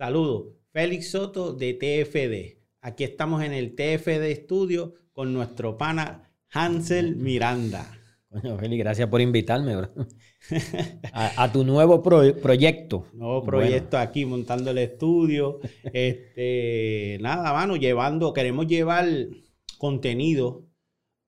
Saludos. Félix Soto de TFD. Aquí estamos en el TFD Studio con nuestro pana Hansel Miranda. Coño, Félix, gracias por invitarme, bro. a, tu nuevo proyecto. Nuevo proyecto aquí, montando el estudio. Este, nada, mano, llevando, queremos llevar contenido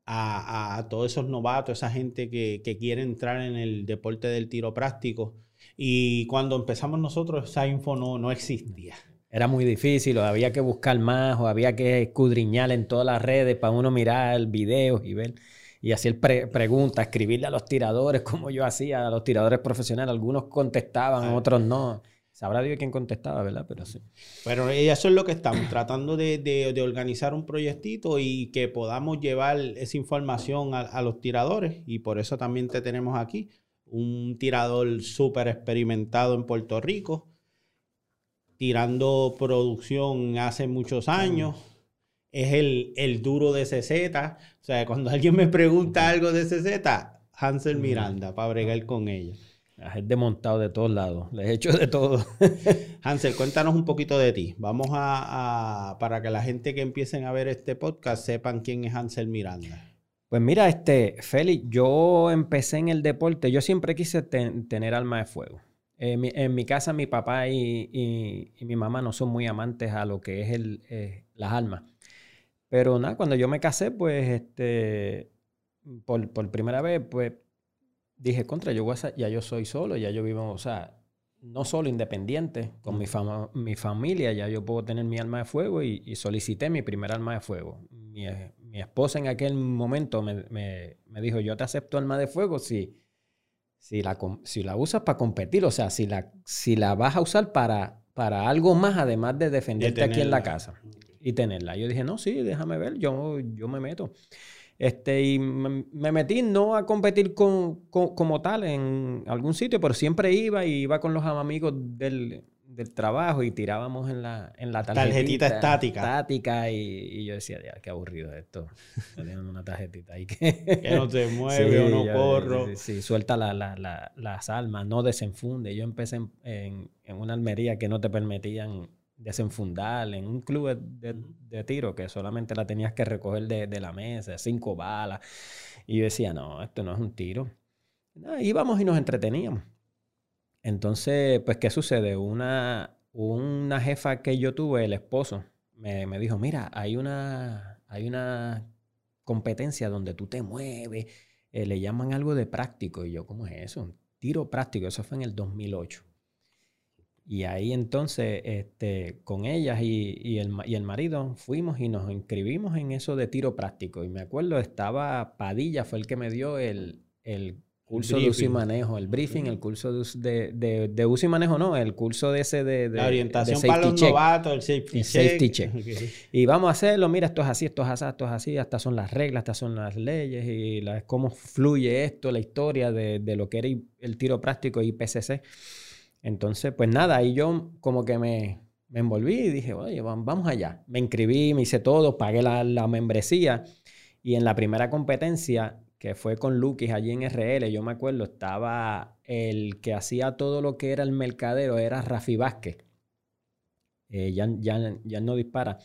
a, todos esos novatos, esa gente que, quiere entrar en el deporte del tiro práctico. Y cuando empezamos nosotros, esa info no, no existía. Era muy difícil, o había que buscar más, o había que escudriñar en todas las redes para uno mirar videos y ver y hacer preguntas, escribirle a los tiradores, como yo hacía, a los tiradores profesionales. Algunos contestaban, ah. otros no. Sabrá Dios quién contestaba, ¿verdad? Pero sí. Pero eso es lo que estamos tratando de, organizar un proyectito y que podamos llevar esa información a, los tiradores. Y por eso también te tenemos aquí. Un tirador súper experimentado en Puerto Rico, tirando producción hace muchos años es el, el duro de CZ. O sea, cuando alguien me pregunta algo de CZ, Hansel Miranda, para bregar con ella. Es desmontado de todos lados, les he hecho de todo. Hansel, cuéntanos un poquito de ti. Vamos a, para que la gente que empiecen a ver este podcast sepan quién es Hansel Miranda. Pues mira, este, Félix, yo empecé en el deporte, yo siempre quise tener alma de fuego. En mi, casa mi papá y, mi mamá no son muy amantes a lo que es eh, las almas. Pero nada, cuando yo me casé, pues, este, por, primera vez, pues, dije, contra, yo ya yo soy solo, ya yo vivo, o sea, no solo independiente, con mi, mi familia, ya yo puedo tener mi alma de fuego y, solicité mi primer alma de fuego. Mi, esposa en aquel momento me, dijo, yo te acepto alma de fuego si, si, la, si la usas para competir, o sea, si la, si la vas a usar para, para algo más además de defenderte aquí en la casa y tenerla. Yo dije, no, sí, déjame ver, yo, yo me meto. Este, y me, metí no a competir con, como tal en algún sitio, pero siempre iba y iba con los amigos del, trabajo y tirábamos en la, en la tarjetita, estática. Estática y, yo decía, ya, qué aburrido esto. Tenemos una tarjetita ahí que... que no se mueve o no corro. Sí, suelta la, las almas, no desenfunde. Yo empecé en, en una almería que no te permitían desenfundar en un club de, tiro que solamente la tenías que recoger de, la mesa, cinco balas. Y yo decía, no, esto no es un tiro. íbamos y nos entreteníamos. Entonces, pues, ¿qué sucede? Una, una jefa que yo tuve, el esposo, me, dijo, mira, hay una, hay una competencia donde tú te mueves, eh, le llaman algo de práctico. Y yo, ¿cómo es eso? tiro práctico, eso fue en el 2008. Y ahí entonces, este, con ellas y, el, y, el, marido, fuimos y nos inscribimos en eso de tiro práctico. Y me acuerdo, estaba Padilla, fue el que me dio el, curso de uso y manejo, el briefing, el curso de, de, de, uso y manejo, no, el curso de ese de... La orientación para los novatos, el safety, check. Y vamos a hacerlo, mira, esto es así, esto es así, esto es así, estas son las reglas, estas son las leyes y la, cómo fluye esto, la historia de, lo que era el tiro práctico y PCC. Entonces, pues nada, ahí yo como que me, envolví y dije, oye, vamos allá. Me inscribí, me hice todo, pagué la, membresía. Y en la primera competencia, que fue con Lukis allí en RL, yo me acuerdo, estaba el que hacía todo lo que era el mercadero, era Rafi Vázquez. Eh, ya, ya, ya no dispara.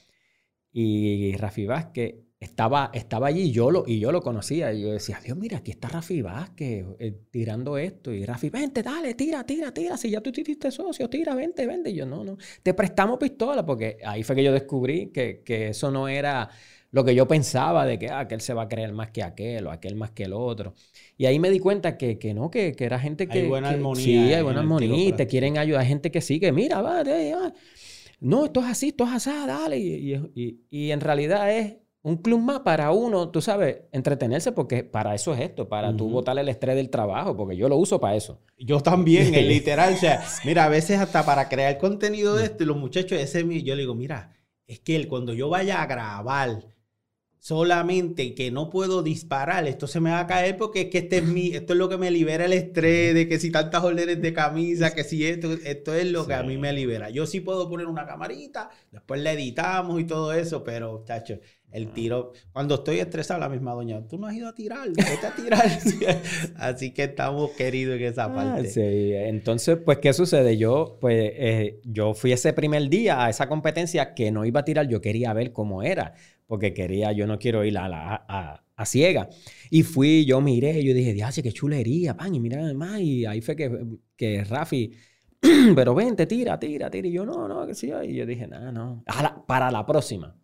Y Rafi Vázquez estaba, estaba allí y yo, lo, y yo lo conocía. Y yo decía, Dios, mira, aquí está Rafi Vázquez eh, tirando esto. Y Rafi, vente, dale, tira, tira, tira. Si ya tú tiraste socio, tira, vente, vente. Y yo, no, no. Te prestamos pistola porque ahí fue que yo descubrí que, que eso no era lo que yo pensaba de que ah, aquel se va a creer más que aquel o aquel más que el otro. Y ahí me di cuenta que, que no, que, que, era gente que... Hay buena armonía. Sí, hay buena armonía. Te quieren ayudar. Hay gente que sigue, mira, va, no, esto es así, esto es así, dale. Y, y, y en realidad es un club más para uno, tú sabes, entretenerse, porque para eso es esto, para tú botar el estrés del trabajo, porque yo lo uso para eso. Yo también, es literal. O sea, mira, a veces hasta para crear contenido de esto, y los muchachos, ese yo le digo, mira, es que él, cuando yo vaya a grabar, solamente que no puedo disparar, esto se me va a caer porque es que este es mi, esto es lo que me libera el estrés de que si tantas órdenes de camisa, que si esto, esto es lo que a mí me libera. Yo sí puedo poner una camarita, después la editamos y todo eso, pero, chacho, el tiro, cuando estoy estresado, la misma doña, tú no has ido a tirar, vete a tirar. Así que estamos queridos en esa ah, parte. sí, entonces, pues, ¿qué sucede? Yo, pues, eh, yo fui ese primer día a esa competencia que no iba a tirar, yo quería ver cómo era, porque quería, yo no quiero ir a, la, a, ciega. Y fui, yo miré, yo dije, dios, qué chulería, pan, y mira además, y ahí fue que, que Rafi, pero vente, tira, tira, tira. Y yo, no, no, que sí. Y yo dije, no, no, para la próxima.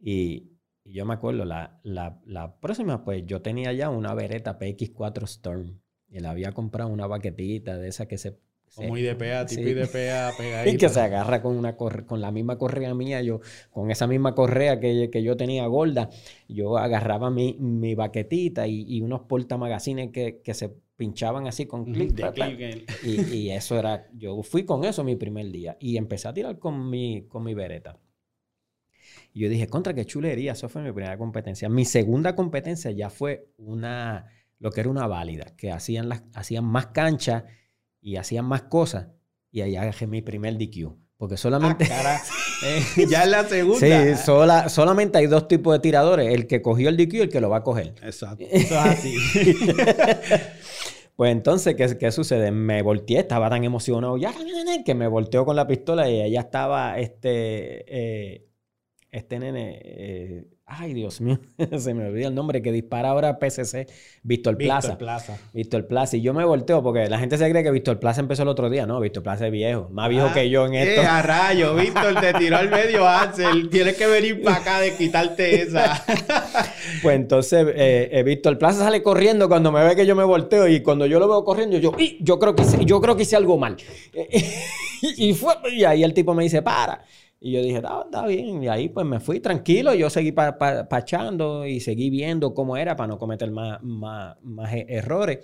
Y, yo me acuerdo, la, la, próxima, pues yo tenía ya una Beretta PX4 Storm. Y le había comprado una baquetita de esa que se muy de pea, tipo de pea, Y que se agarra con, una con la misma correa mía, yo, con esa misma correa que, que yo tenía gorda, yo agarraba mi, mi baquetita y, y unos portamagazines que, que se pinchaban así con clic. y, y, eso era, yo fui con eso mi primer día y empecé a tirar con mi, con mi vereta. Y yo dije, contra, qué chulería, eso fue mi primera competencia. Mi segunda competencia ya fue una, lo que era una válida, que hacían, las, hacían más canchas y hacían más cosas. Y ahí agarré mi primer DQ. Porque solamente. Ah, eh, ya es la segunda. Sí, sola, solamente hay dos tipos de tiradores: el que cogió el DQ y el que lo va a coger. Exacto. Eso es así. pues entonces, ¿qué, ¿qué, sucede? Me volteé, estaba tan emocionado ya que me volteó con la pistola y ella estaba, este, eh, este nene. Eh, Ay, Dios mío, se me olvidó el nombre que dispara ahora PCC, Víctor Plaza. Víctor Plaza. Víctor Plaza. Y yo me volteo porque la gente se cree que Víctor Plaza empezó el otro día. No, Víctor Plaza es viejo, más viejo ah, que yo en esto. a rayo! Víctor te tiró al medio Axel. Tienes que venir para acá de quitarte esa. pues entonces, eh, eh, Víctor Plaza sale corriendo cuando me ve que yo me volteo y cuando yo lo veo corriendo, yo, yo creo que hice, yo creo que hice algo mal. y, fue, y ahí el tipo me dice, para. Y yo dije, está, bien. Y ahí pues me fui tranquilo. Yo seguí pachando y seguí viendo cómo era para no cometer más, más, más e-, errores.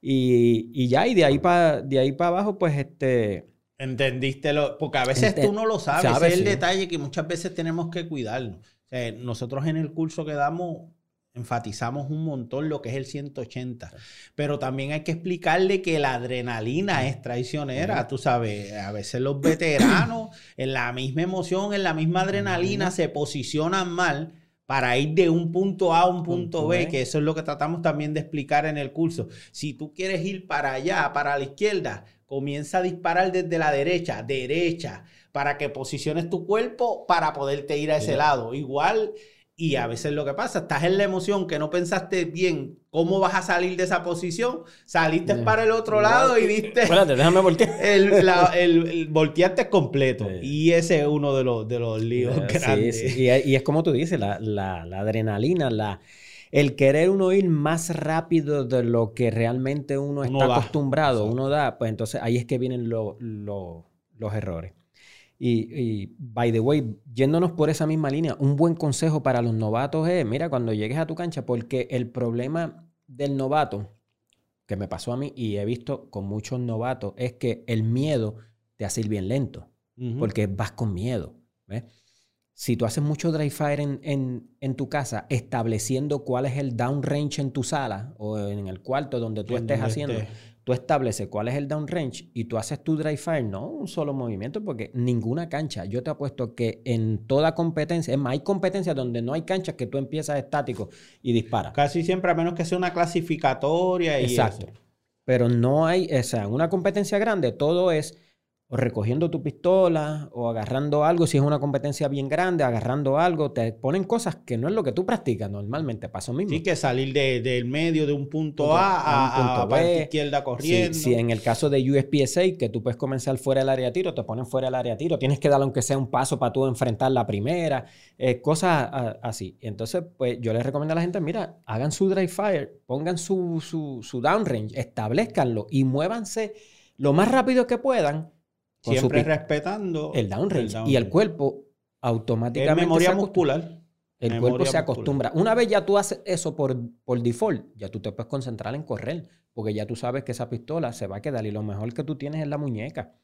Y, y, ya, y de ahí para para abajo, pues este. Entendiste lo. Porque a veces tú no lo sabes. Ese es el detalle que muchas veces tenemos que cuidarnos. O sea, nosotros en el curso que damos enfatizamos un montón lo que es el 180, pero también hay que explicarle que la adrenalina es traicionera, tú sabes, a veces los veteranos en la misma emoción, en la misma adrenalina se posicionan mal para ir de un punto A a un punto, B, que eso es lo que tratamos también de explicar en el curso. Si tú quieres ir para allá, para la izquierda, comienza a disparar desde la derecha, derecha, para que posiciones tu cuerpo para poderte ir a ese lado. Igual y a veces lo que pasa, estás en la emoción que no pensaste bien cómo vas a salir de esa posición, saliste para el otro lado y viste. Espérate, déjame voltear. El, el, voltearte completo. Y ese es uno de los, de los líos grandes. Sí, y, y, es como tú dices, la, la, la, adrenalina, la, el querer uno ir más rápido de lo que realmente uno, está acostumbrado, uno da, pues entonces ahí es que vienen los errores. Y, by the way, yéndonos por esa misma línea, un buen consejo para los novatos es, mira, cuando llegues a tu cancha, porque el problema del novato, que me pasó a mí y he visto con muchos novatos, es que el miedo te hace ir bien lento, porque vas con miedo. Si tú haces mucho dry fire en, en, tu casa, estableciendo cuál es el down range en tu sala o en el cuarto donde tú estés haciendo, tú estableces cuál es el downrange y tú haces tu dry fire, no un solo movimiento, porque ninguna cancha, yo te apuesto que en toda competencia, es más, hay competencias donde no hay canchas que tú empiezas estático y disparas. Casi siempre, a menos que sea una clasificatoria y Exacto. Pero no hay, o sea, en una competencia grande todo es o recogiendo tu pistola o agarrando algo, si es una competencia bien grande, agarrando algo, te ponen cosas que no es lo que tú practicas normalmente, paso mismo. Sí, que salir del medio de un punto, A a, un punto B, izquierda corriendo. Si, en el caso de USPSA, que tú puedes comenzar fuera del área de tiro, te ponen fuera del área de tiro, tienes que dar aunque sea un paso para tú enfrentar la primera, eh, cosas así. Entonces, pues yo les recomiendo a la gente, mira, hagan su dry fire, pongan su, su, su downrange, establezcanlo y muévanse lo más rápido que puedan Siempre respetando el downrange. Y el cuerpo automáticamente. Es memoria muscular. El cuerpo se acostumbra. Una vez ya tú haces eso por, por default, ya tú te puedes concentrar en correr, porque ya tú sabes que esa pistola se va a quedar y lo mejor que tú tienes es la muñeca.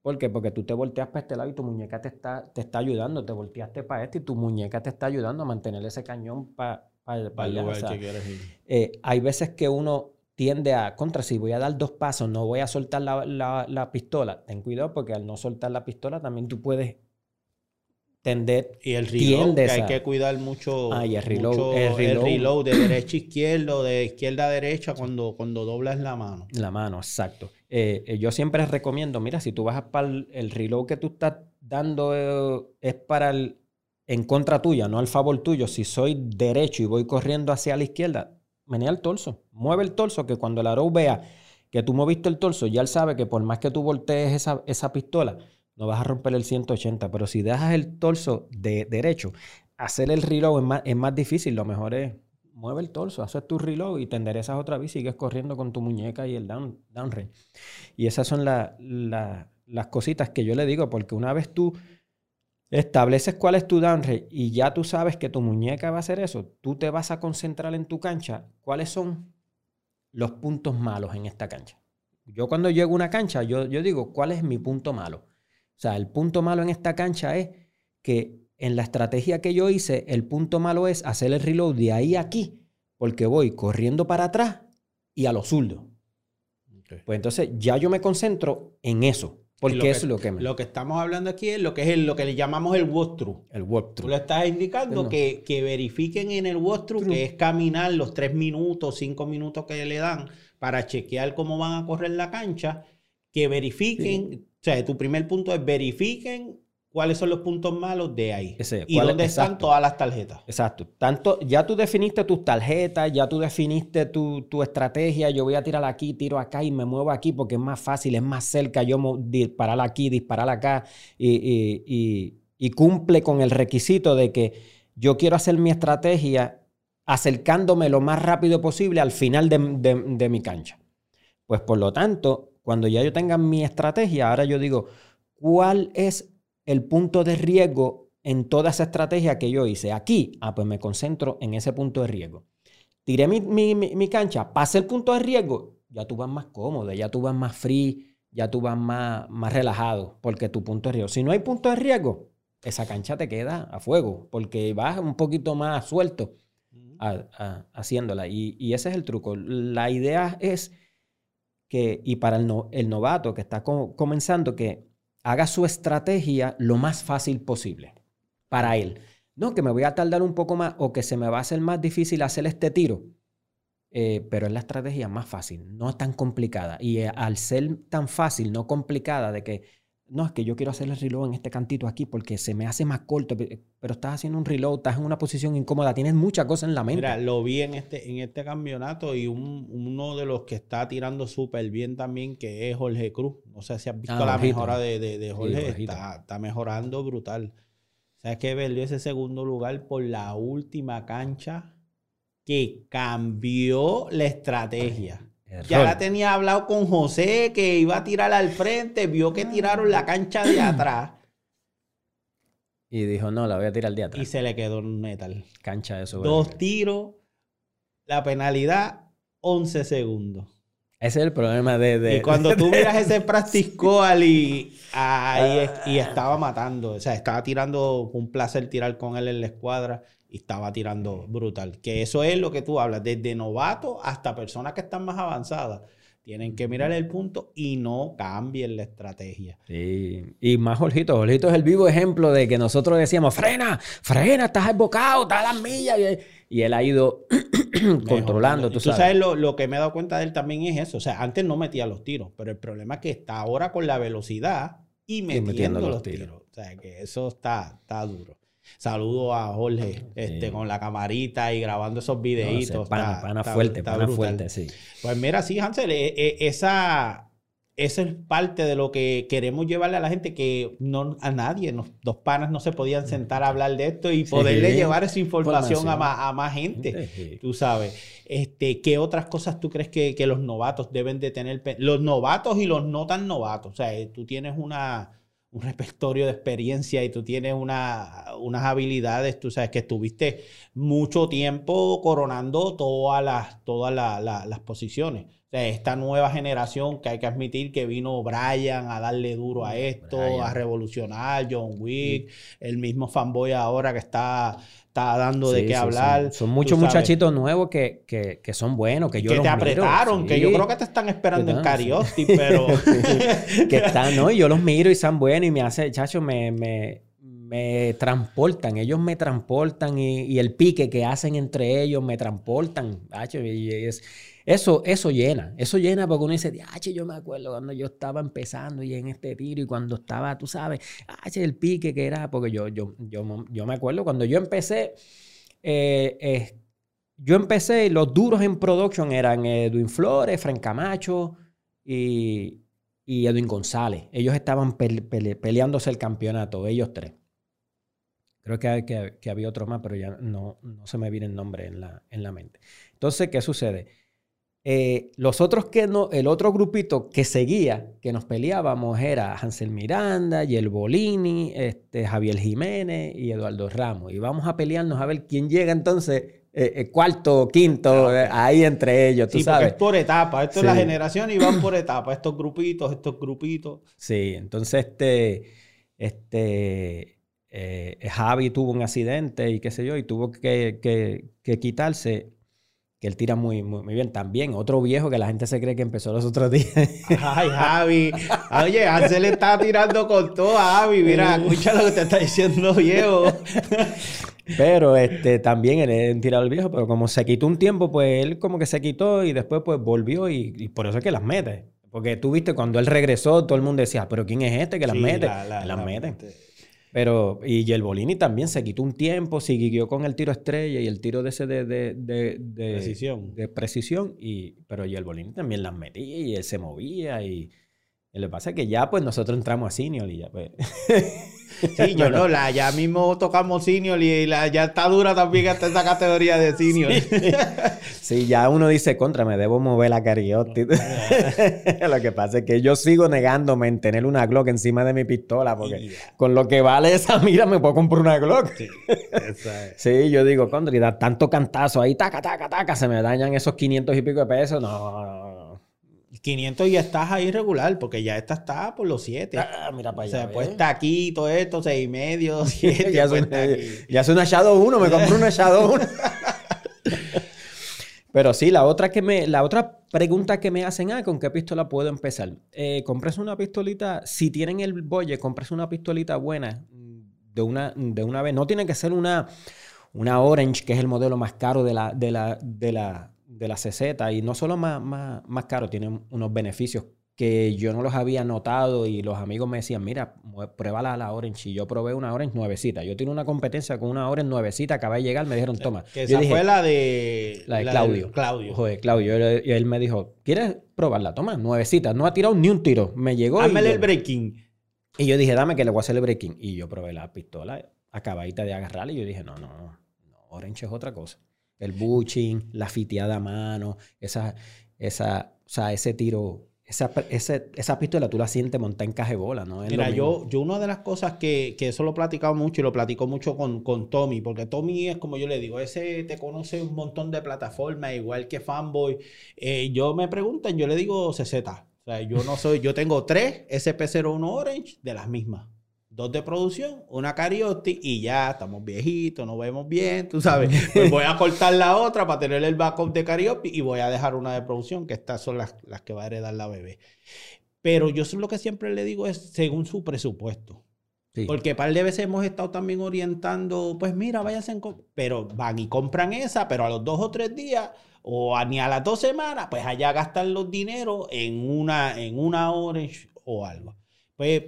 ¿Por qué? Porque tú te volteas para este lado y tu muñeca te está, te está ayudando, te volteaste para este y tu muñeca te está ayudando a mantener ese cañón para para el lugar que quieres ir. Eh, hay veces que uno tiende a, contra, si voy a dar dos pasos, no voy a soltar la, pistola. Ten cuidado porque al no soltar la pistola también tú puedes tender. Y el reload, que hay que cuidar mucho, el, reload, el, reload. de derecha a izquierda o de izquierda a derecha cuando, cuando doblas la mano. La mano, exacto. Eh, eh, yo siempre recomiendo, mira, si tú vas para el, el reload que tú estás dando eh, es para el, en contra tuya, no al favor tuyo. Si soy derecho y voy corriendo hacia la izquierda, menea el torso. Mueve el torso que cuando el arrow vea que tú moviste el torso, ya él sabe que por más que tú voltees esa, esa pistola, no vas a romper el 180. Pero si dejas el torso de derecho, hacer el reload es más, es más difícil. Lo mejor es mueve el torso, haces tu reload y te enderezas otra vez y sigues corriendo con tu muñeca y el down, down Y esas son las cositas que yo le digo, porque una vez tú estableces cuál es tu down y ya tú sabes que tu muñeca va a hacer eso, tú te vas a concentrar en tu cancha, cuáles son los puntos malos en esta cancha. Yo cuando llego a una cancha, yo, yo digo, ¿cuál es mi punto malo? O sea, el punto malo en esta cancha es que en la estrategia que yo hice, el punto malo es hacer el reload de ahí a aquí, porque voy corriendo para atrás y a lo zurdo. Pues entonces ya yo me concentro en eso. Porque es lo que me... Lo que estamos hablando aquí es lo que es lo que le llamamos el walkthrough. El walkthrough. Tú le estás indicando que, que, verifiquen en el walkthrough, que es caminar los tres minutos, cinco minutos que le dan para chequear cómo van a correr la cancha, que verifiquen, o sea, tu primer punto es verifiquen cuáles son los puntos malos de ahí. y dónde están todas las tarjetas. Exacto. Tanto, ya tú definiste tus tarjetas, ya tú definiste tu, estrategia. Yo voy a tirar aquí, tiro acá y me muevo aquí porque es más fácil, es más cerca yo disparar aquí, disparar acá y, cumple con el requisito de que yo quiero hacer mi estrategia acercándome lo más rápido posible al final de, de mi cancha. Pues por lo tanto, cuando ya yo tenga mi estrategia, ahora yo digo, ¿cuál es el punto de riesgo en toda esa estrategia que yo hice. Aquí, ah, pues me concentro en ese punto de riesgo. Tiré mi, mi, cancha, pasé el punto de riesgo, ya tú vas más cómodo, ya tú vas más free, ya tú vas más, más relajado, porque tu punto de riesgo. Si no hay punto de riesgo, esa cancha te queda a fuego, porque vas un poquito más suelto haciéndola. Y, y, ese es el truco. La idea es que, y para el, el novato que está comenzando, que haga su estrategia lo más fácil posible para él. No, que me voy a tardar un poco más o que se me va a hacer más difícil hacer este tiro. Eh, pero es la estrategia más fácil, no tan complicada. Y eh, al ser tan fácil, no complicada, de que no, es que yo quiero hacer el reload en este cantito aquí porque se me hace más corto, pero estás haciendo un reload, estás en una posición incómoda, tienes muchas cosas en la mente. Mira, lo vi en este, en este campeonato y uno de los que está tirando súper bien también, que es Jorge Cruz. No sé si has visto ah, la mejora de, Jorge, está, mejorando brutal. ¿Sabes que perdió ese segundo lugar por la última cancha que cambió la estrategia? Ya la tenía hablado con José que iba a tirar al frente, vio que tiraron la cancha de atrás. Y dijo, no, la voy a tirar de atrás. Y se le quedó un metal. Cancha de eso. Dos tiros, la penalidad, 11 segundos. Ese es el problema de... Y cuando tú miras ese practice y, ahí, y estaba matando, o sea, estaba tirando, un placer tirar con él en la escuadra y estaba tirando brutal. Que eso es lo que tú hablas, desde novato hasta personas que están más avanzadas. Tienen que mirar el punto y no cambien la estrategia. Sí. Y más Jorgito. Jorgito es el vivo ejemplo de que nosotros decíamos, frena, frena, estás embocado, estás a las millas. Y él ha ido controlando, tú sabes. lo, que me he dado cuenta de él también es eso. O sea, antes no metía los tiros, pero el problema es que está ahora con la velocidad y metiendo, los, tiros. O sea, que eso está, está duro. Saludo a Jorge este, con la camarita y grabando esos videitos. pana, fuerte, pana fuerte, sí. Pues mira, sí, Hansel, e, e, esa, esa es parte de lo que queremos llevarle a la gente, que no, a nadie, dos panas no se podían sentar a hablar de esto y poderle llevar esa información, A, más, a, más, gente, tú sabes. Este, ¿Qué otras cosas tú crees que, que los novatos deben de tener? Los novatos y los no tan novatos. O sea, tú tienes una un repertorio de experiencia y tú tienes una, unas habilidades, tú sabes que estuviste mucho tiempo coronando todas las, todas las posiciones. O esta nueva generación que hay que admitir que vino Brian a darle duro a esto, a revolucionar, John Wick, el mismo fanboy ahora que está, está dando de qué hablar. Son, muchos muchachitos nuevos que, son buenos, que yo Que te apretaron, que yo creo que te están esperando en Cariotti, pero... que están, ¿no? Y yo los miro y son buenos y me hace, chacho, me, me, me transportan, ellos me transportan y, el pique que hacen entre ellos me transportan, y es eso, eso llena, eso llena porque uno dice, ah, yo me acuerdo cuando yo estaba empezando y en este tiro y cuando estaba, tú sabes, ah, el pique que era, porque yo, yo, yo, yo me acuerdo cuando yo empecé, eh, yo empecé, los duros en production eran Edwin Flores, Frank Camacho y, y Edwin González. Ellos estaban peleándose el campeonato, ellos tres. Creo que, que, había otro más, pero ya no, no se me viene el nombre en la, en la mente. Entonces, ¿qué sucede? Eh, los otros que no, el otro grupito que seguía, que nos peleábamos, era Hansel Miranda, y el Bolini, este, Javier Jiménez y Eduardo Ramos. Y vamos a pelearnos a ver quién llega entonces, eh, eh, cuarto, quinto, ahí entre ellos, tú sí, sabes. es por etapa, esto es la generación y van por etapa, estos grupitos, estos grupitos. Sí, entonces este, este, Javi tuvo un accidente y qué sé yo, y tuvo que, que quitarse que él tira muy, muy, bien. También otro viejo que la gente se cree que empezó los otros días. Ay, Javi. Oye, Ansel está tirando con todo a Javi. Mira, escucha lo que te está diciendo viejo. Pero este, también él es tirado el viejo, pero como se quitó un tiempo, pues él como que se quitó y después pues volvió y, por eso es que las mete. Porque tú viste, cuando él regresó, todo el mundo decía, pero ¿quién es este que las mete? las mete. Pero, y Bolini también se quitó un tiempo, siguió con el tiro estrella y el tiro de ese de, de, de, de precisión. De precisión y, pero Bolini también las metía y él se movía y, y lo que pasa es que ya pues nosotros entramos a senior y ya pues... Sí, yo no, la, ya mismo tocamos senior y la, ya está dura también hasta esa categoría de senior. Sí. ya uno dice, contra, me debo mover la cariotti. lo que pasa es que yo sigo negándome en tener una Glock encima de mi pistola porque con lo que vale esa mira me puedo comprar una Glock. Sí, yo digo, contra, y da tanto cantazo ahí, taca, taca, taca, se me dañan esos 500 y pico de pesos. No, no, no. 500 ya estás ahí regular, porque ya esta está por los 7. Ah, mira para allá. O sea, pues está aquí, todo esto, 6 y medio, 7. ya, pues es una Shadow 1, me compro una Shadow 1. Pero sí, la otra, que me, la otra pregunta que me hacen, ah, ¿con qué pistola puedo empezar? Eh, compres una pistolita, si tienen el boye, compres una pistolita buena de una, de una vez. No tiene que ser una, una Orange, que es el modelo más caro de la, de la, de la, de la CZ y no solo más, más, más caro, tiene unos beneficios que yo no los había notado y los amigos me decían, mira, pruébala la Orange. Y yo probé una Orange nuevecita. Yo tengo una competencia con una Orange nuevecita, acabé de llegar, me dijeron, toma. Que esa fue la de... La de Claudio. Claudio. Joder, Claudio. Y él, me dijo, ¿quieres probarla? Toma, nuevecita. No ha tirado ni un tiro. Me llegó Dámele el breaking. Y yo dije, dame que le voy a hacer el breaking. Y yo probé la pistola, acabadita de agarrarla y yo dije, no, no, no. Orange es otra cosa el buching, la fiteada a mano, esa, esa, o sea, ese tiro, esa, esa pistola tú la sientes montar en caje bola, ¿no? Mira, yo, yo una de las cosas que, que eso lo he platicado mucho y lo platico mucho con, con Tommy, porque Tommy es como yo le digo, ese te conoce un montón de plataformas, igual que Fanboy. Eh, yo me preguntan, yo le digo CZ. O sea, yo no soy, yo tengo tres SP01 Orange de las mismas dos de producción, una Cariotti y ya estamos viejitos, no vemos bien, tú sabes. Pues voy a cortar la otra para tener el backup de Cariotti y voy a dejar una de producción, que estas son las, las que va a heredar la bebé. Pero yo lo que siempre le digo es según su presupuesto. Porque par de veces hemos estado también orientando, pues mira, váyanse en... Pero van y compran esa, pero a los dos o tres días o ni a las dos semanas, pues allá gastan los dineros en una, en una Orange o algo. Pues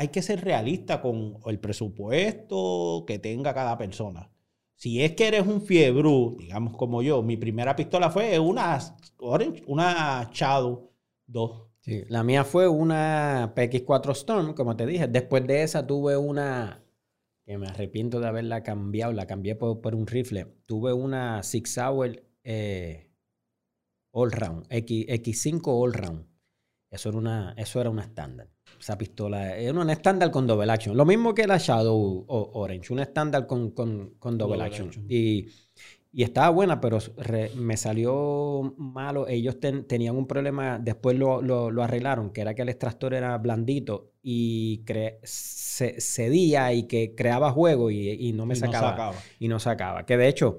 hay que ser realista con el presupuesto que tenga cada persona. Si es que eres un fiebrú, digamos como yo, mi primera pistola fue una Orange, una Shadow 2. la mía fue una PX4 Storm, como te dije. Después de esa tuve una que me arrepiento de haberla cambiado, la cambié por, un rifle. Tuve una Six Hour eh, All Round, X, X5 All Round. Eso era una, eso era una estándar esa pistola. Es una estándar con double action. Lo mismo que la Shadow Orange, una estándar con, con, double, action. Y, y estaba buena, pero re- me salió malo. Ellos ten- tenían un problema, después lo, lo- lo arreglaron, que era que el extractor era blandito y cre- se, cedía y que creaba juego y, y no me Y no sacaba, sacaba. Y no sacaba. Que de hecho,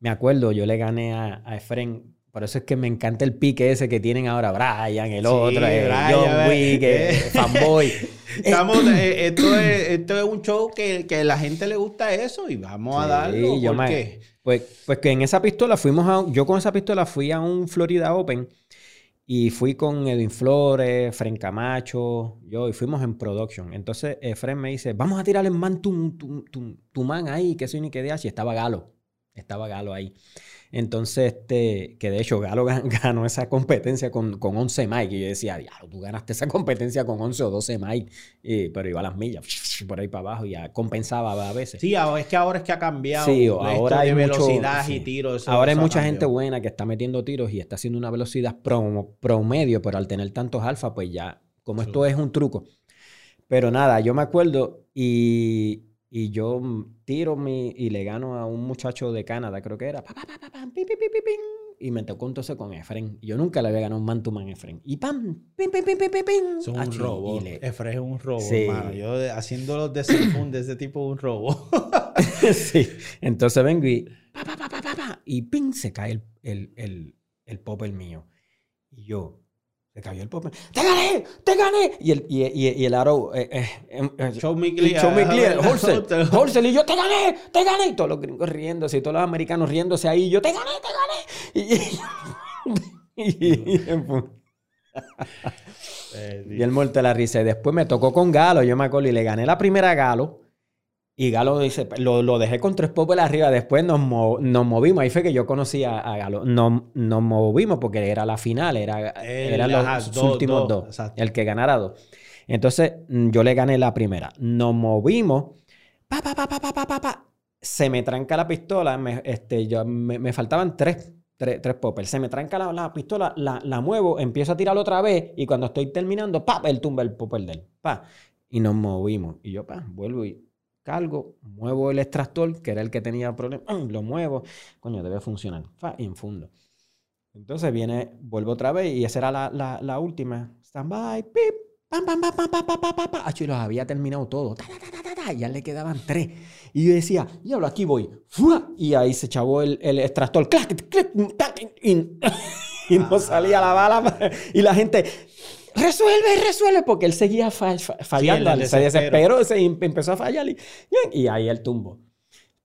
me acuerdo, yo le gané a, a Efren. Por eso es que me encanta el pique ese que tienen ahora Brian, el Sí, otro, eh, Brian, John eh, Wick, eh, eh. Fanboy. Estamos, esto, es, esto es un show que, que a la gente le gusta eso y vamos a Sí, darlo. yo porque Pues, pues que en esa pistola fuimos a... Yo con esa pistola fui a un Florida Open y fui con Edwin Flores, Fren Camacho, yo, y fuimos en production. Entonces eh, Fren me dice, vamos a tirar el man tu, tu, tu- tu man ahí, que soy ni que de y estaba Galo. Estaba Galo ahí. Entonces, este, que de hecho Galo gan- ganó esa competencia con, con 11 Mike. Y yo decía, diablo, tú ganaste esa competencia con 11 o 12 Mike. Y- pero iba a las millas, por ahí para abajo, y ya compensaba a veces. sí, es que ahora es que ha cambiado. Sí, ahora hay de mucho- velocidad sí. y tiros. Ahora hay mucha gente buena que está metiendo tiros y está haciendo una velocidad promedio, pero al tener tantos alfa, pues ya, como esto es un truco. Pero nada, yo me acuerdo y, y yo tiro mi, y le gano a un muchacho de Canadá, creo que era, pa, pa, pa, pa, pam, pi, pi, pi, pi, pin, y me tocó entonces con Efren. Yo nunca le había ganado un man to man Efren. Y pam, pin, pin, pin, pin, pin, pin. Es un robo. le- Efraín es un robo, Sí. hermano. Yo haciendo los de de ese tipo un robo. sí. Entonces vengo y pa, pa, pa, pa, pa, pa, y ping, se cae el, el, el, el popper mío. Y yo, se cayó el popper. ¡Te gané! ¡Te gané! Y el, y, y- y el aro, eh, eh, em, eh, Show me clear. show me clear, te- wholesale, y yo, ¡te gané! ¡Te gané! Y todos los gringos riéndose, y todos los americanos riéndose ahí, y yo, ¡te gané! ¡te gané! Y, y, y- y él muerto de la risa. Y después me tocó con Galo, yo me acuerdo, y le gané la primera a Galo. Y Galo dice, lo, lo dejé con tres popes arriba. Después nos, mo- nos movimos. Ahí fue que yo conocí a, a Galo. Nos, nos movimos porque era la final, era, eran los últimos dos. El que ganara dos. Entonces mm, yo le gané la primera. Nos movimos. Pa, pa, pa, pa, pa, pa, pa. Se me tranca la pistola. Me, este, yo, me, me faltaban tres. Tres, tres poppers. Se me tranca la, la pistola, la, la muevo, empiezo a tirar otra vez y cuando estoy terminando, ¡pap! Él tumba el popper de él. ¡Pa! Y nos movimos. Y yo, pa, vuelvo y cargo, muevo el extractor, que era el que tenía problema, lo muevo. Coño, debe funcionar. Y infundo. Entonces viene, vuelvo otra vez y esa era la, la, la última. Stand by, pip, pam, pam, pam, pam, pam, pam, pam, pam, pam. Acho, y los había terminado todo. Ta, ta, ta, ta, ta, ta, y ya le quedaban tres. Y yo decía, diablo, aquí voy. ¡Fua! Y ahí se chavó el, el extractor. ¡Clac, clac, tac! Y, y no salía la bala. Y la gente, resuelve, resuelve, porque él seguía fa- fa- fallando. el se desesperó, se em- empezó a fallar y, y ahí el tumbo.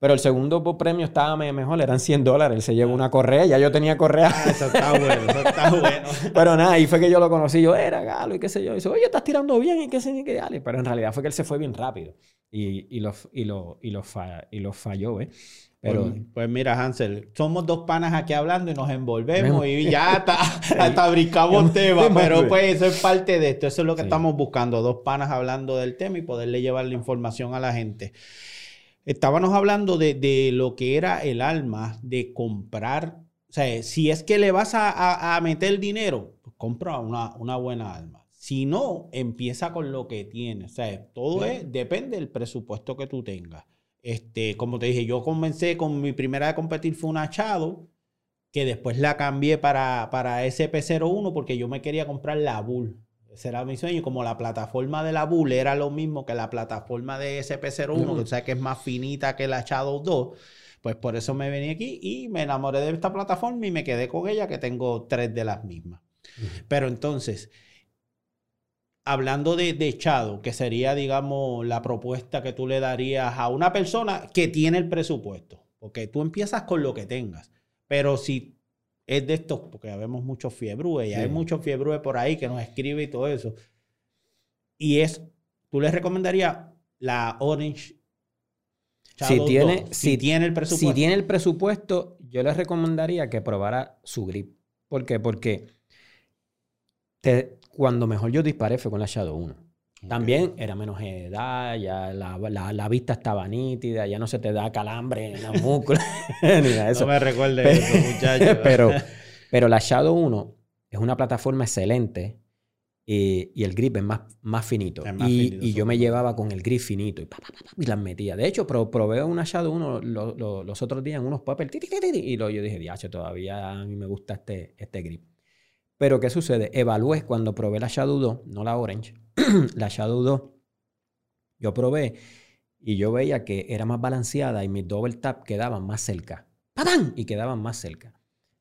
Pero el segundo premio estaba me- mejor, eran 100 dólares. Él se llevó una correa, ya yo tenía correa. Ah, Eso está bueno, eso está bueno. Pero nada, ahí fue que yo lo conocí. Yo era Galo y qué sé yo. Y dice, oye, estás tirando bien y qué sé ni qué dale. Pero en realidad fue que él se fue bien rápido. Y, y, lo, y, lo, y, lo, y lo falló, ¿eh? Pero Pues, pues mira, Hansel, somos dos panas aquí hablando y nos envolvemos y ya hasta, hasta brincamos tema, pero pues eso es parte de esto, eso es lo que Sí. estamos buscando, dos panas hablando del tema y poderle llevar la información a la gente. Estábamos hablando de, de lo que era el alma de comprar, o sea, si es que le vas a, a- a meter dinero, pues compra una, una buena alma. Si no, empieza con lo que tienes. O sea, todo es, depende del presupuesto que tú tengas. Este, como te dije, yo comencé con mi primera de competir fue un Achado, que después la cambié para, para SP01 porque yo me quería comprar la Bull. Ese era mi sueño. Como la plataforma de la Bull era lo mismo que la plataforma de SP01, Mm. que sabes que es más finita que la Shadow 2, pues por eso me vení aquí y me enamoré de esta plataforma y me quedé con ella, que tengo tres de las mismas. Pero entonces, hablando de, de echado, que sería, digamos, la propuesta que tú le darías a una persona que tiene el presupuesto. Porque tú empiezas con lo que tengas. Pero si es de estos, porque vemos muchos fiebrúes, y hay Sí. muchos por ahí que nos escribe y todo eso. Y es, tú le recomendarías la Orange Si tiene- 2, si- tiene el presupuesto. si tiene el presupuesto, yo les recomendaría que probara su grip. ¿Por qué? Porque te- cuando mejor yo disparé fue con la Shadow 1. Ok. También era menos edad, ya la, la- la vista estaba nítida, ya no se te da calambre en la músculos, ni nada de eso. No me recuerdes Pe- eso, muchachos. pero, pero la Shadow 1 es una plataforma excelente eh, y el grip es más, más finito. Es más y, finito, y yo me llevaba con el grip finito y, pa, pa, pa, pa, y las metía. De hecho, pro- probé una Shadow 1 lo- lo- los otros días en unos ti, y lo, yo dije, diacho, todavía a mí me gusta este, este grip. Pero, ¿qué sucede? Evalué cuando probé la Shadow 2, no la Orange, la Shadow 2, yo probé y yo veía que era más balanceada y mis double tap quedaban más cerca. ¡Pam! Y quedaban más cerca.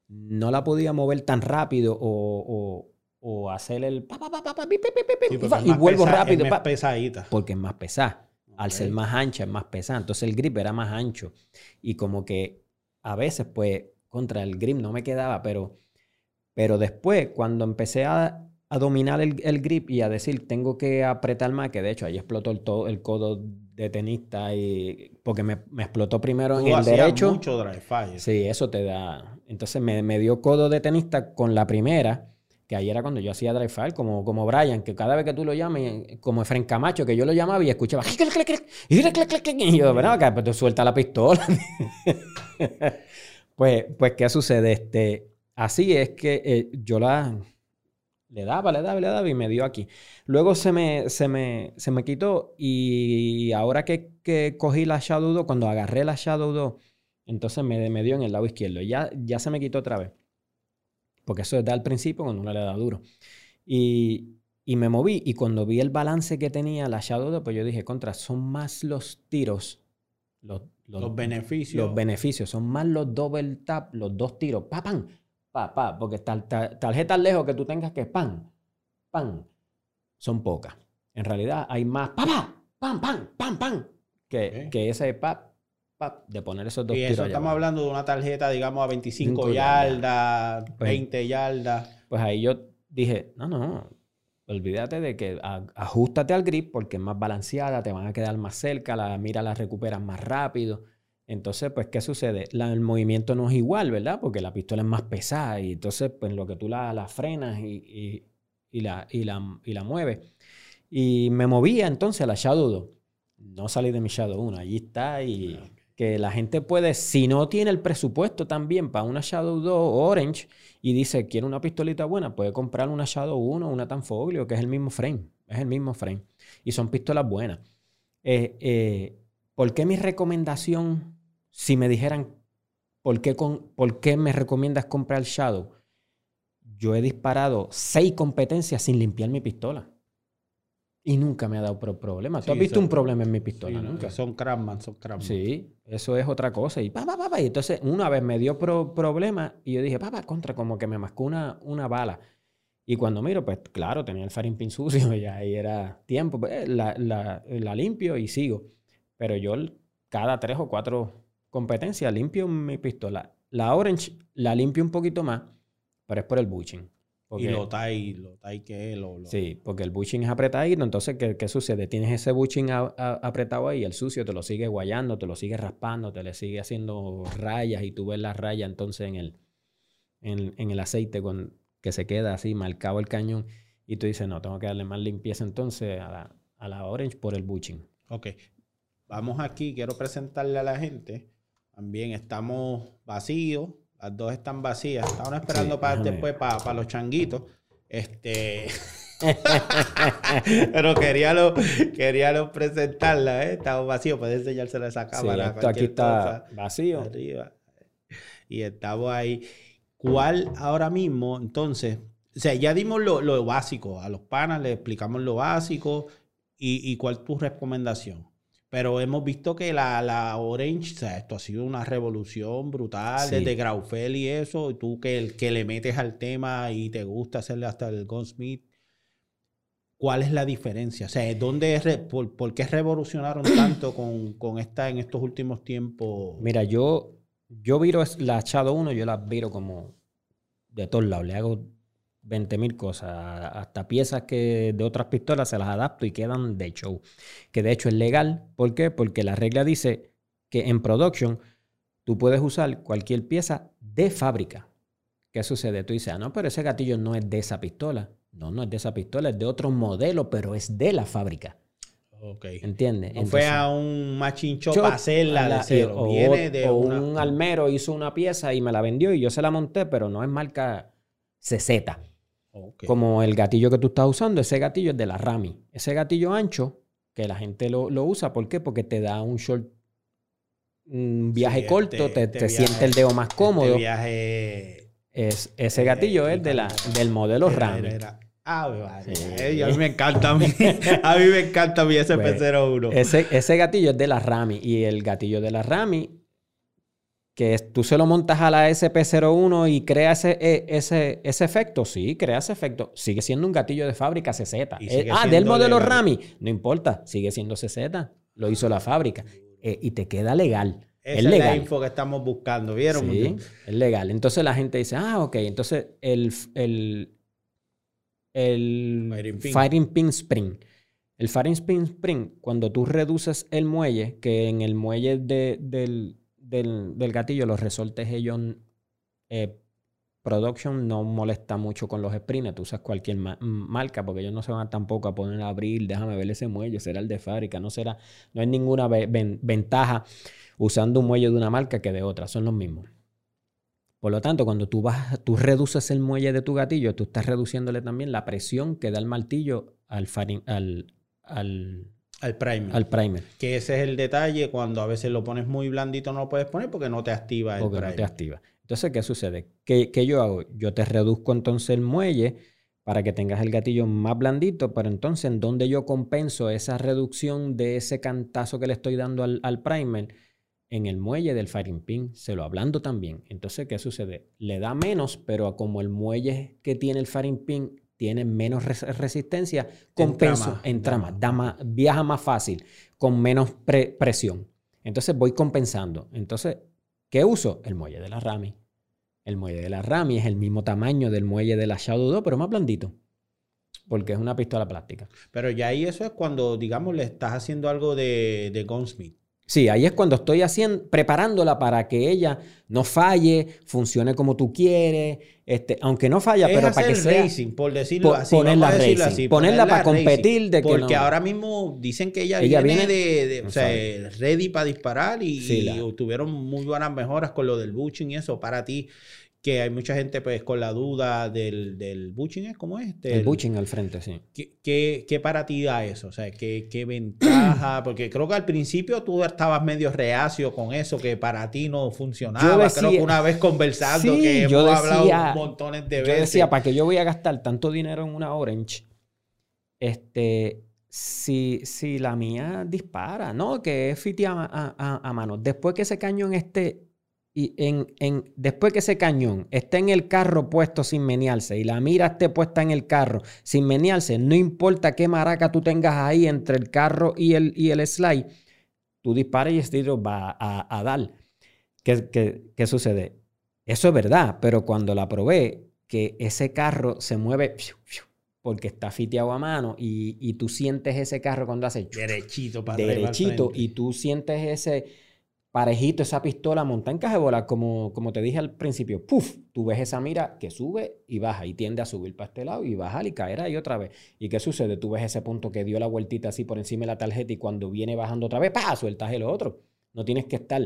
No la podía mover tan rápido o, o- o hacer el pa, pa, pa, pa, pa, pi, pi, pi, pi, Sí, y vuelvo pesa- rápido. Es más pesadita. porque es más pesada. Al ser más ancha, es más pesada. Entonces el grip era más ancho. Y como que a veces, pues, contra el grip no me quedaba, pero, pero después, cuando empecé a, a dominar el, el grip y a decir, tengo que apretar más, que de hecho ahí explotó el, to- el codo de tenista, y, porque me, me explotó primero en Tú el hacías derecho. mucho dry fire. Sí, eso te da. Entonces me, me dio codo de tenista con la primera, que ahí era cuando yo hacía drive fire, como, como Brian, que cada vez que tú lo llames, como Efren Camacho, que yo lo llamaba y escuchaba. y yo, ven acá, pues tú suelta la pistola. pues, pues, ¿qué sucede? Este, así es que eh, yo la. Le daba, le daba, le daba y me dio aquí. Luego se me, se me, se me quitó y ahora que, que cogí la Shadow 2, cuando agarré la Shadow 2, entonces me, me dio en el lado izquierdo. Ya, ya se me quitó otra vez. Porque eso es da al principio cuando uno le da duro. Y, y me moví y cuando vi el balance que tenía la Shadow 2, pues yo dije, contra, son más los tiros, los, los, Los beneficios. los beneficios, son más los double tap, los dos tiros, pa, pam, pa, pa, porque tal, tal- tarjetas lejos que tú tengas que pam, pam, son pocas. En realidad hay más pa, pa, pam, pam, pam, pam, que, ese pap, pap, de poner esos dos y eso estamos hablando de una tarjeta, digamos, a 25 Cinco yardas, Pues- 20 yardas. Pues ahí yo dije, no, no, olvídate de que a- ajustate al grip porque es más balanceada, te van a quedar más cerca, la mira la recuperas más rápido. Entonces, pues, ¿qué sucede? La- el movimiento no es igual, ¿verdad? Porque la pistola es más pesada y entonces, pues, lo que tú la, la frenas y, y- y la, y, la, y la mueves. Y me movía entonces a la Shadow 2. No salí de mi Shadow 1, allí está y que la gente puede, si no tiene el presupuesto también para una Shadow 2 Orange y dice, quiere una pistolita buena, puede comprar una Shadow 1, una Tanfoglio, que es el mismo frame, es el mismo frame. Y son pistolas buenas. Eh, eh, ¿Por qué mi recomendación, si me dijeran, ¿por qué, con, ¿por qué me recomiendas comprar Shadow? Yo he disparado seis competencias sin limpiar mi pistola. Y nunca me ha dado pro- problema. ¿Tú Sí, has visto un problema en mi pistola? Sí, no, nunca. Son Craftman, son Craftman. Sí, eso es otra cosa. Y pa, pa, pa, Y entonces una vez me dio pro- problema y yo dije, papá, contra, como que me mascó una, una bala. Y cuando miro, pues claro, tenía el farín pin sucio y ahí era tiempo. pues, la, la- la limpio y sigo. Pero yo cada tres o cuatro competencias limpio mi pistola. La Orange la limpio un poquito más, pero es por el bushing. Y lo tai, lo tai que es, lo, lo- Sí, porque el bushing es apretadito, entonces, ¿qué, qué sucede? Tienes ese bushing a- a- apretado ahí, el sucio te lo sigue guayando, te lo sigue raspando, te le sigue haciendo rayas y tú ves las rayas entonces en el, en, en el aceite con, que se queda así marcado el cañón y tú dices, no, tengo que darle más limpieza entonces a la, a la Orange por el bushing. Ok. Vamos aquí, quiero presentarle a la gente. También estamos vacíos. Las dos están vacías. Estaban esperando Sí, para después para, para los changuitos. Este. Pero quería lo, quería lo presentarla, ¿eh? Estamos vacíos. Puedes enseñárselo a esa Sí, cámara. esto aquí está cosa. vacío. Arriba. Y estamos ahí. ¿Cuál ahora mismo, entonces? O sea, ya dimos lo, lo básico. A los panas le explicamos lo básico y, y cuál tu recomendación. Pero hemos visto que la, la Orange, o sea, esto ha sido una revolución brutal Sí. desde Graufel y eso. Y tú que, que le metes al tema y te gusta hacerle hasta el Gunsmith. ¿Cuál es la diferencia? O sea, ¿dónde es por, por qué revolucionaron tanto con, con esta en estos últimos tiempos? Mira, yo, yo viro la Shadow 1, yo la viro como de todos lados. Le hago 20 mil cosas. Hasta piezas que de otras pistolas se las adapto y quedan de show. Que de hecho es legal. ¿Por qué? Porque la regla dice que en production tú puedes usar cualquier pieza de fábrica. ¿Qué sucede? Tú dices, ah, no, pero ese gatillo no es de esa pistola. No, no es de esa pistola, es de otro modelo, pero es de la fábrica. Ok. ¿Entiendes? No fue a un machine shop Shop, a hacerla la- de cero. o, Viene de o una... un almero hizo una pieza y me la vendió y yo se la monté, pero no es marca CZ. Como el gatillo que tú estás usando, ese gatillo es de la Rami. Ese gatillo ancho, que la gente lo, usa, ¿por qué? Porque te da un short, un viaje corto, te, te siente el dedo más cómodo. Este viaje... Es, ese gatillo es de la, del modelo Rami. Ah, a mí me encanta a mí. a mí me encanta a mí ese P01. Ese, ese gatillo es de la Rami. Y el gatillo de la Rami, que tú se lo montas a la SP01 y crea ese, e, ese, ese efecto. Sí, crea ese efecto. Sigue siendo un gatillo de fábrica CZ. Eh, ah, del modelo Rami. No importa, sigue siendo CZ. Lo hizo la fábrica. Eh, y te queda legal. Esa es, legal. la info que estamos buscando, ¿vieron? Sí, es legal. Entonces la gente dice, ah, ok, entonces el, el, el Fighting Pin. Spring. El Fighting Pin Spring, cuando tú reduces el muelle, que en el muelle del, gatillo los resortes ellos eh, production no molesta mucho con los sprints. Tú usas cualquier marca porque ellos no se van tampoco a poner a abrir. Déjame ver ese muelle, será el de fábrica. No será, no hay ninguna ventaja usando un muelle de una marca que de otra. Son los mismos. Por lo tanto, cuando tú, vas, tú reduces el muelle de tu gatillo, tú estás reduciéndole también la presión que da el martillo al, al, al, al primer. Al primer. Que ese es el detalle cuando a veces lo pones muy blandito no lo puedes poner porque no te activa el porque no te activa. Entonces, ¿qué sucede? ¿Qué, ¿Qué, yo hago? Yo te reduzco entonces el muelle para que tengas el gatillo más blandito, pero entonces, ¿en dónde yo compenso esa reducción de ese cantazo que le estoy dando al, al primer? en el muelle del firing pin, se lo hablando también. Entonces, ¿qué sucede? Le da menos, pero como el muelle que tiene el firing pin tiene menos resistencia, compenso, entra más, da viaja más fácil, con menos presión. Entonces voy compensando. Entonces, ¿qué uso? El muelle de la Rami. El muelle de la Rami es el mismo tamaño del muelle de la Shadow 2, pero más blandito. Porque es una pistola plástica. Pero ya ahí eso es cuando, digamos, le estás haciendo algo de, de Gunsmith. Sí, ahí es cuando estoy haciendo, preparándola para que ella no falle, funcione como tú quieres, este, aunque no falla, pero para que sea racing, por decirlo así, ponerla racing, ponerla, para competir de que porque ahora mismo dicen que ella, viene, de, o sea, ready para disparar y, tuvieron muy buenas mejoras con lo del buching y eso. Para ti que hay mucha gente pues con la duda del, del buching, ¿cómo es? Este, el, buching al frente, sí. ¿Qué, qué, para ti da eso? O sea, ¿qué, qué ventaja? Porque creo que al principio tú estabas medio reacio con eso, que para ti no funcionaba. creo que una vez conversando, que hemos yo hablado montones de veces. Yo decía, ¿para qué yo voy a gastar tanto dinero en una Orange? Este, si, si la mía dispara, ¿no? Que es fiti a, a, a mano. Después que ese cañón esté y en, en, después que ese cañón esté en el carro puesto sin menearse y la mira esté puesta en el carro sin menearse, no importa qué maraca tú tengas ahí entre el carro y el, y el slide, tú disparas y este tiro va a, dar. ¿Qué, ¿Qué, sucede? Eso es verdad, pero cuando la probé, que ese carro se mueve porque está fiteado a mano y, y tú sientes ese carro cuando hace derechito para derechito y tú sientes ese parejito esa pistola monta en caja bola, como, como te dije al principio, ¡puf! Tú ves esa mira que sube y baja y tiende a subir para este lado y bajar y caer ahí otra vez. ¿Y qué sucede? Tú ves ese punto que dio la vueltita así por encima de la tarjeta y cuando viene bajando otra vez, ¡pa! Sueltas el otro. No tienes que estar,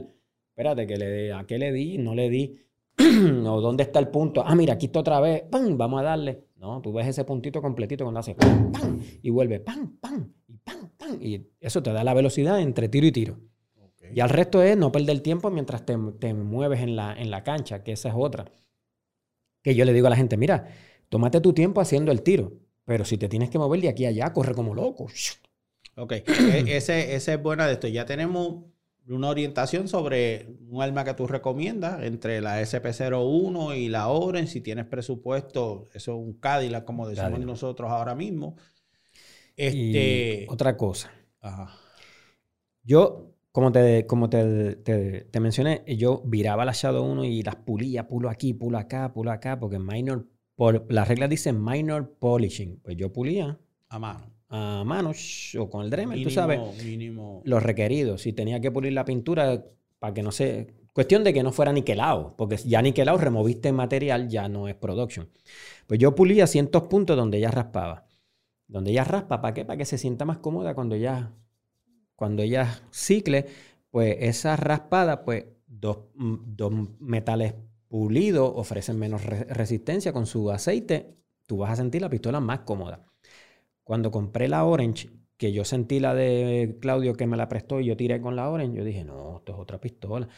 espérate, que le ¿a qué le di? No le di. o dónde está el punto. Ah, mira, aquí está otra vez. ¡Pam! Vamos a darle. No, tú ves ese puntito completito cuando hace ¡pam! ¡pam! Y vuelve ¡pam! ¡pam! Y ¡pam! ¡pam! Y eso te da la velocidad entre tiro y tiro. Y al resto es no perder tiempo mientras te, mueves en la, en la cancha, que esa es otra. Que yo le digo a la gente, mira, tómate tu tiempo haciendo el tiro, pero si te tienes que mover de aquí a allá, corre como loco. Ok, e, ese, ese es buena de esto. Ya tenemos una orientación sobre un arma que tú recomiendas entre la SP01 y la Oren. Si tienes presupuesto, eso es un Cadillac, como decimos nosotros ahora mismo. Este... otra cosa. Ajá. Yo como te, como te, te, mencioné, yo viraba la Shadow 1 y las pulía, pulo aquí, pulo acá, pulo acá, porque minor, por, las reglas dicen minor polishing. Pues yo pulía. A mano. A mano o con el Dremel, tú sabes. Mínimo. Los requeridos. Si tenía que pulir la pintura para que no se. Cuestión de que no fuera niquelado, porque ya niquelado removiste material, ya no es production. Pues yo pulía cientos puntos donde ella raspaba. Donde ella raspa, ¿para qué? Para que se sienta más cómoda cuando ya cuando ella cicle, pues esa raspada, pues dos, mm, metales pulidos ofrecen menos resistencia con su aceite. tú vas a sentir la pistola más cómoda. Cuando compré la Orange, que yo sentí la de Claudio que me la prestó y yo tiré con la Orange, yo dije, no, esto es otra pistola.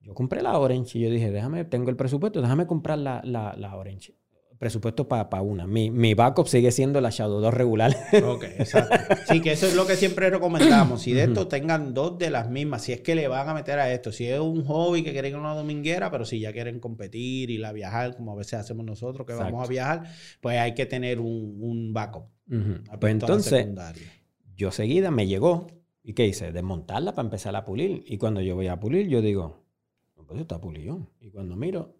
Yo compré la Orange y yo dije, déjame, tengo el presupuesto, déjame comprar la, la, la Orange presupuesto para una. Mi, mi, backup sigue siendo la Shadow 2 regular. ok, exacto. Sí, que eso es lo que siempre recomendamos. Si de esto tengan dos de las mismas, si es que le van a meter a esto, si es un hobby que quieren una dominguera, pero si ya quieren competir y la viajar, como a veces hacemos nosotros que vamos a viajar, pues hay que tener un, un backup. Pues entonces, yo seguida me llegó. ¿Y qué hice? Desmontarla para empezar a pulir. Y cuando yo voy a pulir, yo digo, pues está pulido. Y cuando miro,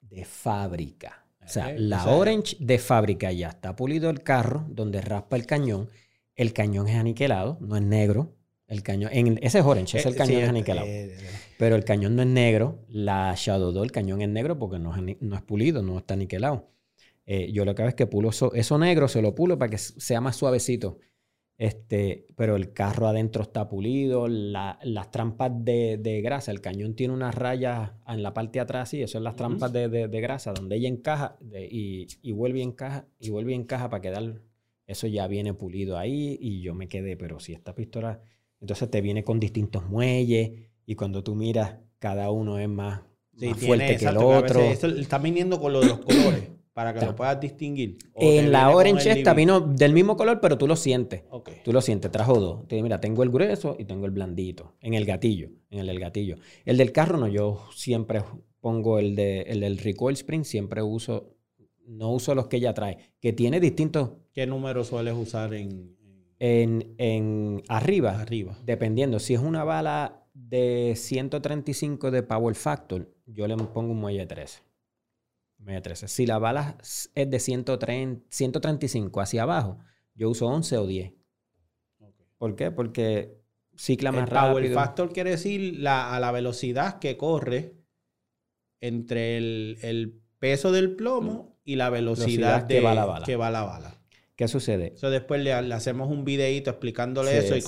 de fábrica. O sea, la Orange de fábrica ya está pulido el carro, donde raspa el cañón. El cañón es aniquilado, no es negro. El cañón, en, ese es Orange, ese el eh, cañón es aniquilado. Eh, pero el cañón no es negro. La Shadow 2, el cañón es negro porque no es, no es pulido, no está aniquilado. Eh, yo lo que hago es que pulo eso, eso negro, se lo pulo para que sea más suavecito. Este, pero el carro adentro está pulido, las trampas de, grasa, el cañón tiene unas rayas en la parte de atrás, y eso es las trampas de, grasa, donde ella encaja y, y, vuelve y encaja y vuelve y encaja para quedar, eso ya viene pulido ahí y yo me quedé, pero si esta pistola, entonces te viene con distintos muelles y cuando tú miras, cada uno es más, fuerte que el otro. está viniendo con los colores. Para que lo puedas distinguir. En la Orange esta vino del mismo color, pero tú lo sientes. Tú lo sientes, trajo dos. mira, tengo el grueso y tengo el blandito. En el gatillo, en el del gatillo. El del carro no, yo siempre pongo el, de, el del Recoil Spring, siempre uso, no uso los que ella trae, que tiene distintos... ¿Qué número sueles usar en...? En, en arriba, arriba. Dependiendo, si es una bala de 135 de Power Factor, yo le pongo un muelle 13. Si la bala es de 130, 135 hacia abajo, yo uso 11 o 10. ¿Por qué? Porque cicla más rápido. El factor quiere decir la, a la velocidad que corre entre el, peso del plomo y la velocidad, que, va la bala. que va la bala. ¿Qué sucede? Eso después le, hacemos un videito explicándole eso y,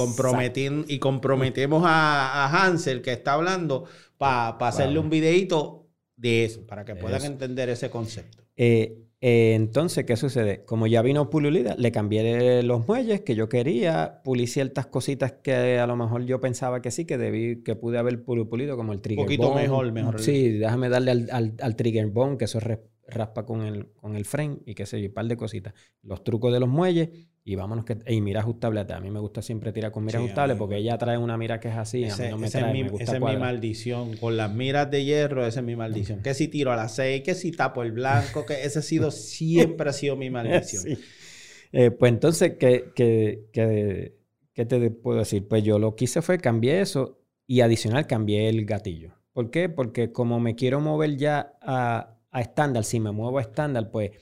y comprometemos a, Hansel que está hablando para hacerle un videito de eso, para que puedan entender ese concepto. Eh, eh, entonces, ¿qué sucede? Como ya vino pululida, le cambié los muelles que yo quería, pulí ciertas cositas que a lo mejor yo pensaba que sí, que debí, que pude haber pulido, como el trigger Un poquito mejor, mejor. Sí, déjame darle al, al, trigger bone, que eso raspa con el, con el frame y qué sé yo, un par de cositas. Los trucos de los muelles y vámonos que y mira ajustable a mí me gusta siempre tirar con mira ajustable porque ella trae una mira que es así a mí no me trae, mi, me gusta esa es mi maldición con las miras de hierro esa es mi maldición. Que si tiro a las seis que si tapo el blanco que ese ha sido siempre ha sido mi maldición. Eh, pues entonces ¿qué, qué, qué, qué te puedo decir? pues yo lo que hice fue cambié eso y adicional cambié el gatillo. ¿por qué? porque como me quiero mover ya a, a estándar si me muevo a estándar pues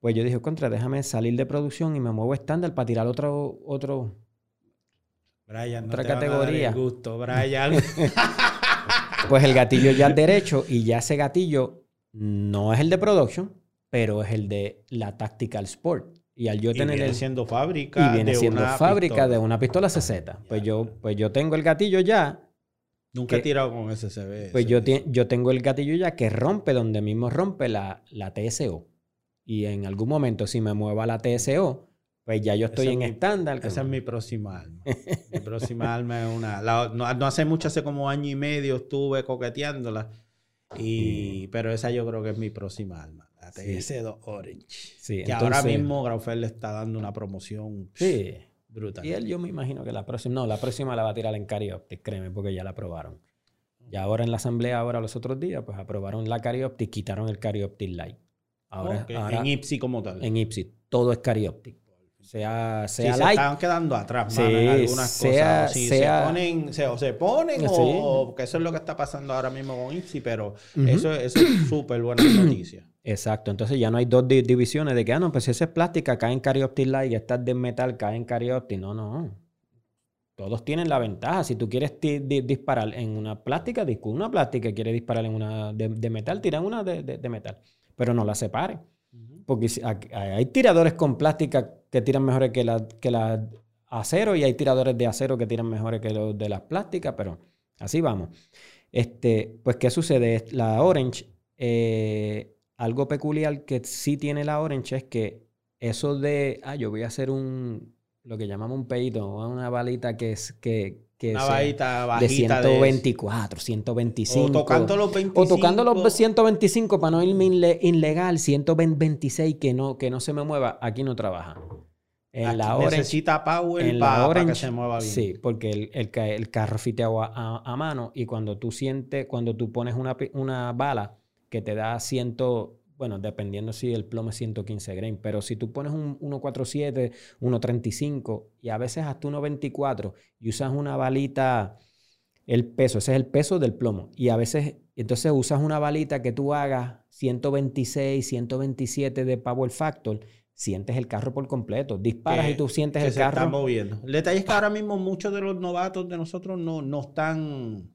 pues yo dije, contra, déjame salir de producción y me muevo estándar para tirar otro, otro, Brian, otra categoría. gusto, Brian. pues el gatillo ya es derecho y ya ese gatillo no es el de production, pero es el de la Tactical Sport. Y al yo tener viene siendo fábrica y viene siendo fábrica de una pistola CZ. Pues yo, pues yo tengo el gatillo ya. Nunca he tirado con SCB. Pues yo, yo tengo el gatillo ya que rompe donde mismo rompe la, la TSO y en algún momento si me mueva la TSO, pues ya yo estoy en estándar. Esa es mi próxima alma. mi próxima alma es una... no, hace mucho, hace como año y medio estuve coqueteándola. Y, pero esa yo creo que es mi próxima alma. La TS2 Orange. Sí, que ahora mismo Graufel le está dando una promoción sí. brutal. Y él yo me imagino que la próxima... No, la próxima la va a tirar en Carioptic, créeme, porque ya la aprobaron. Y ahora en la asamblea, ahora los otros días, pues aprobaron la Carioptic, quitaron el Carioptic Light. Ahora, en IPSI como tal. En IPSI. Todo es Carioptic. Sea, sea Se están quedando atrás, sí, en algunas cosas. Sí, se ponen, se, o se ponen, o, porque eso es lo que está pasando ahora mismo con IPSI, pero eso, es súper buena noticia. Exacto. Entonces ya no hay dos divisiones de que, ah, no, pues si esa es plástica, cae en Carioptic Light y esta es de metal, cae en Carioptic. No, no. Todos tienen la ventaja. Si tú quieres disparar en una plástica, disco una plástica. Quieres disparar en una de, metal, tira una de, de metal pero no la separe. Porque hay tiradores con plástica que tiran mejores que la, que la acero y hay tiradores de acero que tiran mejores que los de las plásticas, pero así vamos. Este, pues, ¿qué sucede? La Orange, eh, algo peculiar que sí tiene la Orange es que eso de, ah, yo voy a hacer un, lo que llamamos un peito, una balita que es, que, que Una varita de bajita de... 124, 125. O tocando los 25. O tocando los 125 para no irme ilegal, 126 que no, que no se me mueva, aquí no trabaja. En Aquí la Orange, necesita power en la para que Orange, se mueva bien. Sí, porque el, el, el carro fiteado a, a- a mano y cuando tú sientes, cuando tú pones una, una bala que te da 100, bueno, dependiendo si el plomo es 115 grain, pero si tú pones un 147, 135 y a veces hasta 124 y usas una balita, el peso, ese es el peso del plomo. Y a veces, entonces usas una balita que tú hagas 126, 127 de power factor, sientes el carro por completo. Disparas Que- y tú sientes que el se está carro. moviendo. El detalle es que ahora mismo muchos de los novatos de nosotros no, no están,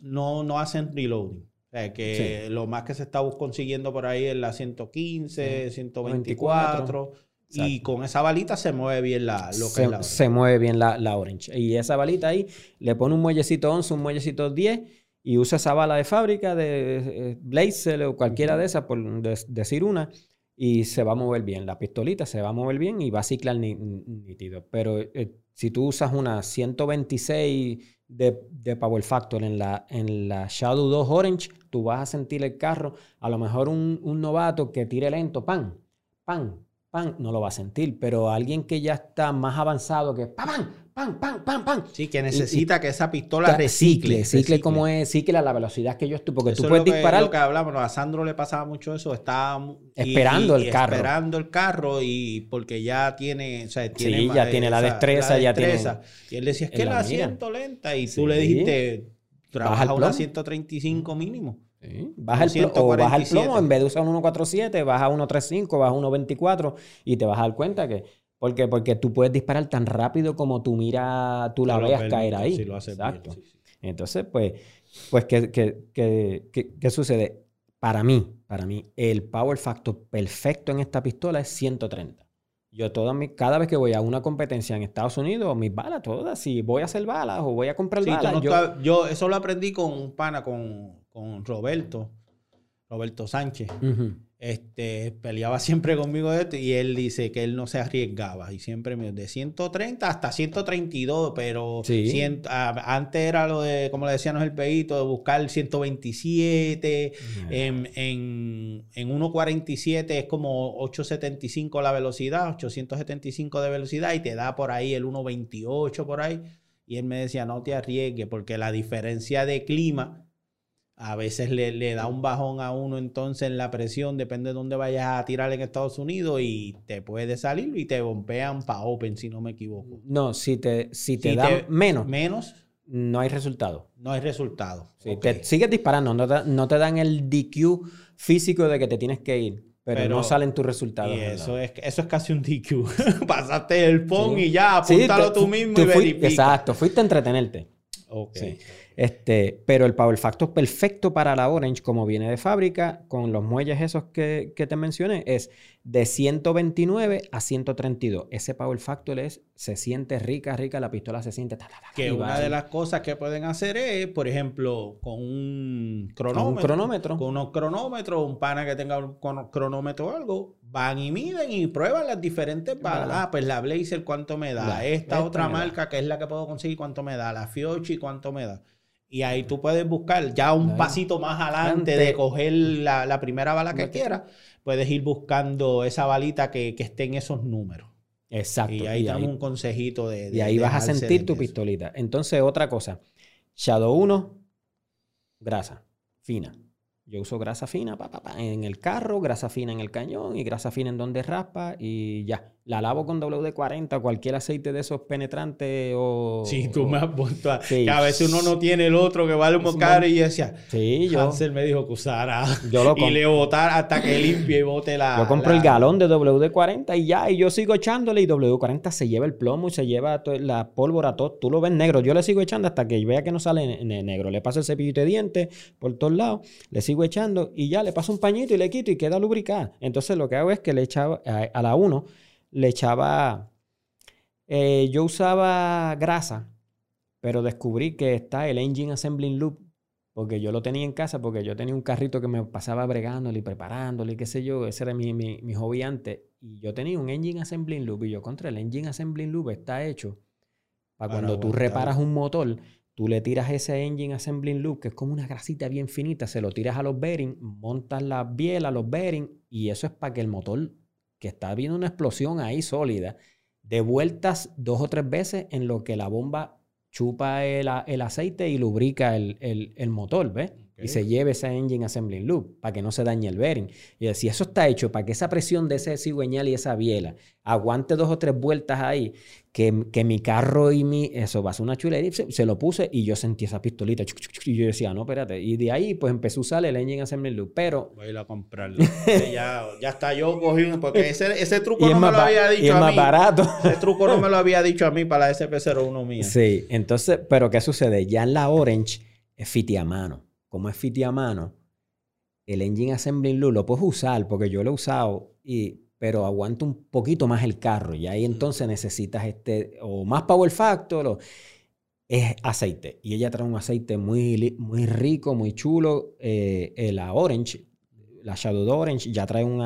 no, no hacen reloading. O sea, que lo más que se está consiguiendo por ahí es la 115, 124. Y Exacto. con esa balita se mueve bien la, lo que se, es la se mueve bien la, la Orange. Y esa balita ahí, le pone un muellecito 11, un muellecito 10 y usa esa bala de fábrica de eh, Blazer o cualquiera de esas, por de- decir una, y se va a mover bien. La pistolita se va a mover bien y va a ciclar nítido. Pero eh, si tú usas una 126 de, de Power Factor en la, en la Shadow 2 Orange, tú vas a sentir el carro, a lo mejor un, un novato que tire lento, pan, pan, pan, no lo va a sentir, pero alguien que ya está más avanzado que pan, pan, pan, pan, pan, pan. Sí, que necesita que esa pistola Ta- recicle. cicle como es, cicle a la velocidad que yo estoy, porque Eso tú es puedes lo que, disparar. lo que hablamos. A Sandro le pasaba mucho eso. Estaba Esperando y- el carro. Esperando el carro y porque ya tiene, o sea, tiene Sí, ya tiene la destreza, ya tiene- Y él decía, es que la siento lenta. Y Sí. tú le dijiste, trabaja una plomo. 135 mínimo. Sí, Baja el plomo, o baja el 147. plomo, en vez de usar un 147, baja 135, baja 124 y te vas a dar cuenta que. ¿Por qué? Porque tú puedes disparar tan rápido como tú mira, tú la veas caer ahí. si lo haces bien, Exacto. sí, sí. Entonces, pues, pues ¿qué, qué, qué- qué- sucede? Para mí, para mí, el power factor perfecto en esta pistola es 130. Yo todas mis, cada vez que voy a una competencia en Estados Unidos, mis balas todas, si voy a hacer balas o voy a comprar Sí, balas, no yo, yo eso lo aprendí con un pana, con, con Roberto, Roberto Sánchez. Ujú. Este, peleaba siempre conmigo de esto y él dice que él no se arriesgaba y siempre me de 130 hasta 132, pero Sí. cien- a- antes era lo de, como le decíamos el peito, de buscar el 127, en, en, en 1.47 es como 875 la velocidad, 875 de velocidad y te da por ahí el 1.28 por ahí. Y él me decía, no te arriesgues porque la diferencia de clima a veces le, le da un bajón a uno entonces en la presión, depende de dónde vayas a tirar en Estados Unidos y te puede salir y te bombean para Open, si no me equivoco. No, si te, si te Si dan te- menos, Menos, no hay resultado. no hay resultado. Sí. Te sigues disparando, no te, no te dan el DQ físico de que te tienes que ir, pero, Pero- no salen tus resultados. Y eso es, eso es casi un DQ. Pasaste el PON Sí. y ya, apúntalo tú mismo tú y verifica. Exacto, fuiste a entretenerte. Ok. Este, pero el Power Factor perfecto para la Orange, como viene de fábrica, con los muelles esos que, que te mencioné, es de 129 a 132. Ese Power Factor es, se siente rica, rica, la pistola se siente... ta, ta, ta, ta, Que una de las cosas que pueden hacer es, por ejemplo, con un Con cronómetro. un cronómetro. Con unos cronómetros, un pana que tenga un cronómetro o algo, van y miden y prueban las diferentes balas. Ah, pues la Blazer, ¿cuánto me da? Esta esta otra me da. marca, que es la que puedo conseguir, ¿cuánto me da? La Fiochi, ¿cuánto me da? Y ahí tú puedes buscar ya un pasito más adelante de coger la, la primera bala que quieras. Puedes ir buscando esa balita que, que esté en esos números. Exacto. Y ahí ahí- un consejito de... Y ahí vas a sentir tu eso. pistolita. Entonces, otra cosa. Shadow 1, grasa fina. Yo uso grasa fina pa, pa, pa, en el carro, grasa fina en el cañón y grasa fina en donde raspa y ya. La lavo con WD-40, cualquier aceite de esos penetrantes o... Sí, tú o- me has puesto a... Sí. Que a veces uno no tiene el otro que vale un mon- y yo decía... Sí, yo, Hansel me dijo que usara... yo lo y le botara hasta que limpie y bote la... Yo compro la- el galón de WD-40 y ya, y yo sigo echándole y WD-40 se lleva el plomo y se lleva la pólvora, todo. Tú lo ves negro. Yo le sigo echando hasta que vea que no sale ne- ne- negro. Le paso el cepillito de dientes por todos lados, le sigo echando y ya le paso un pañito y le quito y queda lubricada. Entonces lo que hago es que le echaba a, a la 1, le echaba. eh, yo usaba grasa, pero descubrí que está el Engine Assembling Loop porque yo lo tenía en casa, porque yo tenía un carrito que me pasaba bregándolo y preparándolo y qué sé yo, ese era mi, mi, mi hobby antes. Y yo tenía un engine assembling loop y yo contra el engine assembling loop está hecho para cuando tú reparas un motor, tú le tiras ese engine assembling loop, que es como una grasita bien finita, se lo tiras a los bearings, montas la biela, los bearings, y eso es para que el motor, que está viendo una explosión ahí sólida, de vueltas dos o tres veces en lo que la bomba chupa el, aceite y lubrica el, el motor, ¿ves? Y se lleve ese engine assembly loop para que no se dañe el bearing. Y si eso está hecho para que esa presión de ese cigüeñal y esa biela aguante dos o tres vueltas ahí, que, que mi carro y mi... Eso va a ser una chulería. Se, se, lo puse y yo sentí esa pistolita. Y yo decía, no, espérate. Y de ahí pues empecé a usar el engine assembly loop. Pero... Voy a ir a comprarlo. ya, ya está yo cogido. Porque ese, ese truco no me lo había dicho y es a más mí. barato. ese truco no me lo había dicho a mí para la SP01 mía. Sí. Entonces, pero ¿qué sucede? Ya en la Orange es fiti a mano como es fiti a mano, el Engine Assembly Loop lo puedes usar porque yo lo he usado, y, pero aguanta un poquito más el carro y ahí entonces necesitas este o más power factor o es aceite. Y ella trae un aceite muy, muy rico, muy chulo. Eh, la Orange, la Shadow Orange, ya trae un,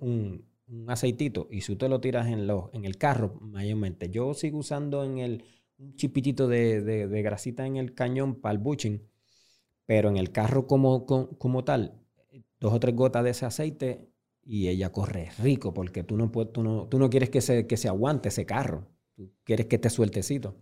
un, aceitito. Y si tú te lo tiras en, los, en el carro, mayormente. Yo sigo usando en el, un chipitito de, de grasita en el cañón para el bushing pero en el carro como, como, tal, dos o tres gotas de ese aceite y ella corre rico porque tú no, puedes, tú no, tú no quieres que se, que se aguante ese carro. Tú quieres que esté sueltecito.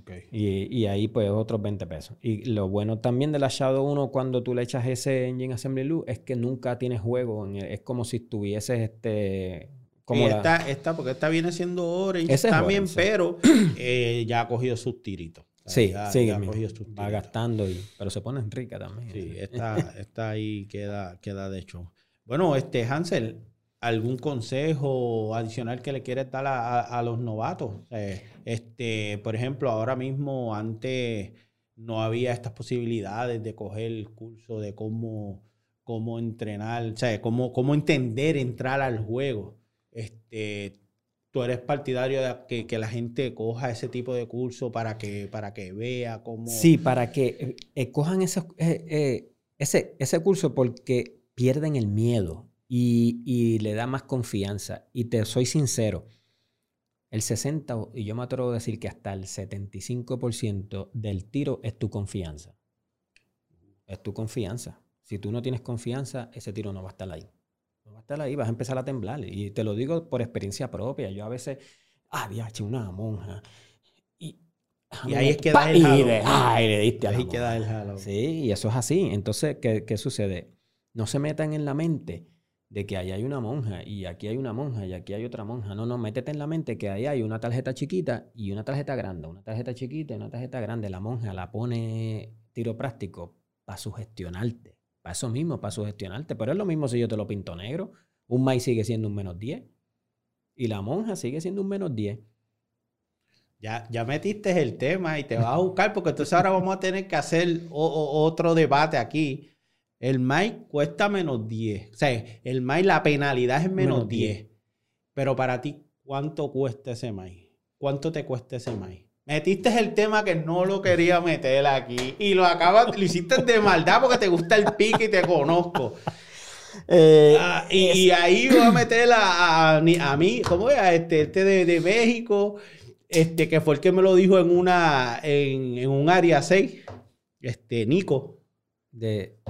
Okay. Y, y, ahí pues otros 20 pesos. Y lo bueno también de la Shadow 1 cuando tú le echas ese Engine Assembly Loop es que nunca tienes juego. es como si tuvieses este... Como esta, esta, porque esta viene siendo Orange también, pero eh, ya ha cogido sus tiritos. Sí, sí, va gastando, y, pero se pone rica también. Sí, está, ahí, queda, queda de hecho. Bueno, este Hansel, ¿algún consejo adicional que le quieres dar a, los novatos? este, por ejemplo, ahora mismo, antes no había estas posibilidades de coger el curso de cómo, cómo entrenar, o sea, cómo, cómo entender entrar al juego. Este, tú eres partidario de que, la gente coja ese tipo de curso para que, para que vea cómo... Sí, para que eh, eh, cojan ese, eh, ese, ese curso porque pierden el miedo y, le da más confianza. Y te soy sincero, el 60, y yo me atrevo a decir que hasta el 75% del tiro es tu confianza. Es tu confianza. Si tú no tienes confianza, ese tiro no va a estar ahí va a estar ahí, vas a empezar a temblar. Y te lo digo por experiencia propia. Yo a veces, ah, viaje, una monja. Y, y ahí es que da el jalo. Ay, le diste Ahí queda el jalo. Sí, y eso es así. Entonces, ¿qué, ¿qué, sucede? No se metan en la mente de que ahí hay una monja y aquí hay una monja y aquí hay otra monja. No, no, métete en la mente que ahí hay una tarjeta chiquita y una tarjeta grande. Una tarjeta chiquita y una tarjeta grande. La monja la pone tiro práctico para sugestionarte para eso mismo, para sugestionarte. Pero es lo mismo si yo te lo pinto negro. Un maíz sigue siendo un menos 10. Y la monja sigue siendo un menos 10. Ya, ya metiste el tema y te vas a buscar, porque entonces ahora vamos a tener que hacer otro debate aquí. El maíz cuesta menos 10. O sea, el maíz, la penalidad es menos, 10. Pero para ti, ¿cuánto cuesta ese maíz? ¿Cuánto te cuesta ese maíz? Metiste el tema que no lo quería meter aquí y lo acabas, lo hiciste de maldad porque te gusta el pique y te conozco. Eh, ah, y, ahí voy a meter a, a, mí, ¿cómo es? este, este de, México, este que fue el que me lo dijo en una en, en un área 6, este Nico. De,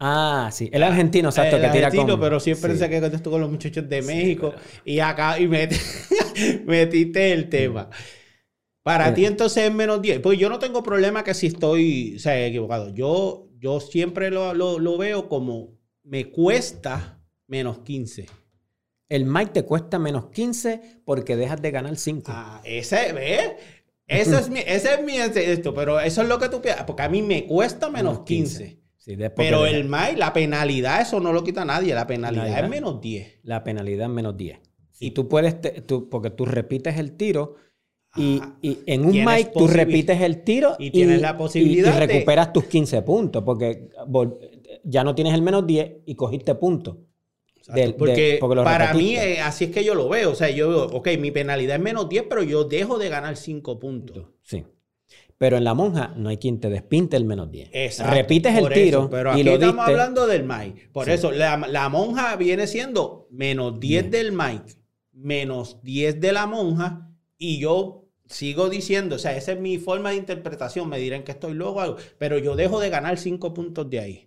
ah, sí, el argentino, exacto, el que tira argentino, pero siempre sí. sé que contesto con los muchachos de México y acá y metiste el tema. Para ti entonces es menos 10. Pues yo no tengo problema que si estoy o sea, equivocado. Yo, yo siempre lo, veo como me cuesta menos 15. El Mike te cuesta menos 15 porque dejas de ganar 5. Ah, ese, ¿ves? Ese es mi, ese es mi esto, pero eso es lo que tú piensas, porque a mí me cuesta menos 15. pero el Mike, la penalidad, eso no lo quita nadie, la penalidad es menos 10. La penalidad es menos 10. Y tú puedes, tú, porque tú repites el tiro y, en un mic tú repites el tiro y, tienes la posibilidad y, recuperas tus 15 puntos porque ya no tienes el menos 10 y cogiste puntos. porque, para mí eh, así es que yo lo veo. O sea, yo veo, ok, mi penalidad es menos 10, pero yo dejo de ganar 5 puntos. Sí. Pero en la monja no hay quien te despinte el menos 10. Exacto, Repites el por tiro eso, pero y aquí lo estamos diste. hablando del mic. Por Sí. eso, la, la monja viene siendo menos 10 Bien. del mic, menos 10 de la monja, y yo sigo diciendo, o sea, esa es mi forma de interpretación, me dirán que estoy loco algo, pero yo dejo de ganar 5 puntos de ahí.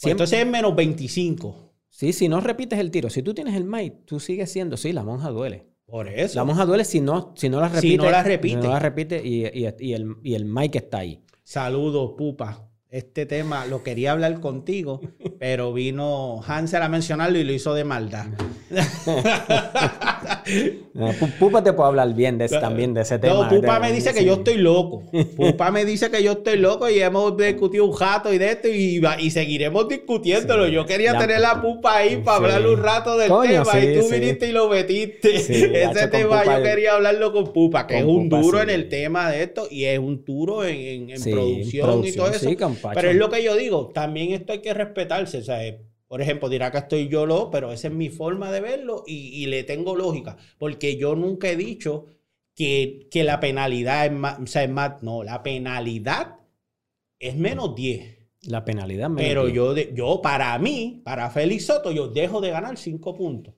Pues entonces es menos 25. Sí, si no repites el tiro, si tú tienes el mic, tú sigues siendo, sí, la monja duele. Por eso. La monja duele si no, si no la Si repite. no la repite. No la repite y, y- y el, y el mic está ahí. Saludos, pupa. Este tema lo quería hablar contigo, pero vino Hansel a mencionarlo y lo hizo de maldad. Pu- Pupa te puede hablar bien de, ese- también de ese tema. No, Pupa me dice que yo estoy loco. Pupa me dice que yo estoy loco y hemos discutido un rato y de esto y, y seguiremos discutiéndolo. Sí. yo quería tener la Pupa ahí para sí. hablar un rato del Coño, tema y tú viniste y lo metiste. Ese tema yo quería hablarlo con Pupa, que con es un Pupa, duro en el tema de esto y es un duro en, en- en Sí, producción, y todo eso. Pero es lo que yo digo, también esto hay que respetarse. O sea, eh, por ejemplo, dirá que estoy yo loco, pero esa es mi forma de verlo y, y le tengo lógica. Porque yo nunca he dicho que, que la penalidad es más, o sea, es más, no, la penalidad es menos 10. La penalidad menos Pero 10. yo, de- yo, para mí, para Félix Soto, yo dejo de ganar 5 puntos.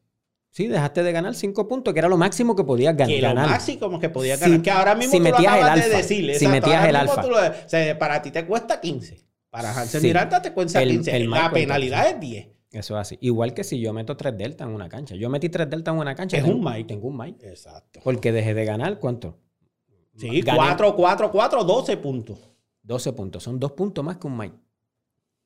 Sí, dejaste de ganar 5 puntos, que era lo máximo que podías gan- Que lo ganar. máximo que podía Si- ganar. que ahora mismo si tú lo metías el acabas de alfa, decir. si exacto, metías el alfa. tú lo- o sea, para ti te cuesta 15. Para Hansel Sí. Miranda te cuesta El- 15. el la penalidad es 10. Eso es así. Igual que si yo meto 3 delta en una cancha. Yo metí 3 delta en una cancha. Es tengo- un mic. Tengo un mic. Exacto. Porque dejé de ganar, ¿cuánto? Sí, Gané 4, 4, 4, 12 puntos. 12 puntos. Son 2 puntos más que un mic.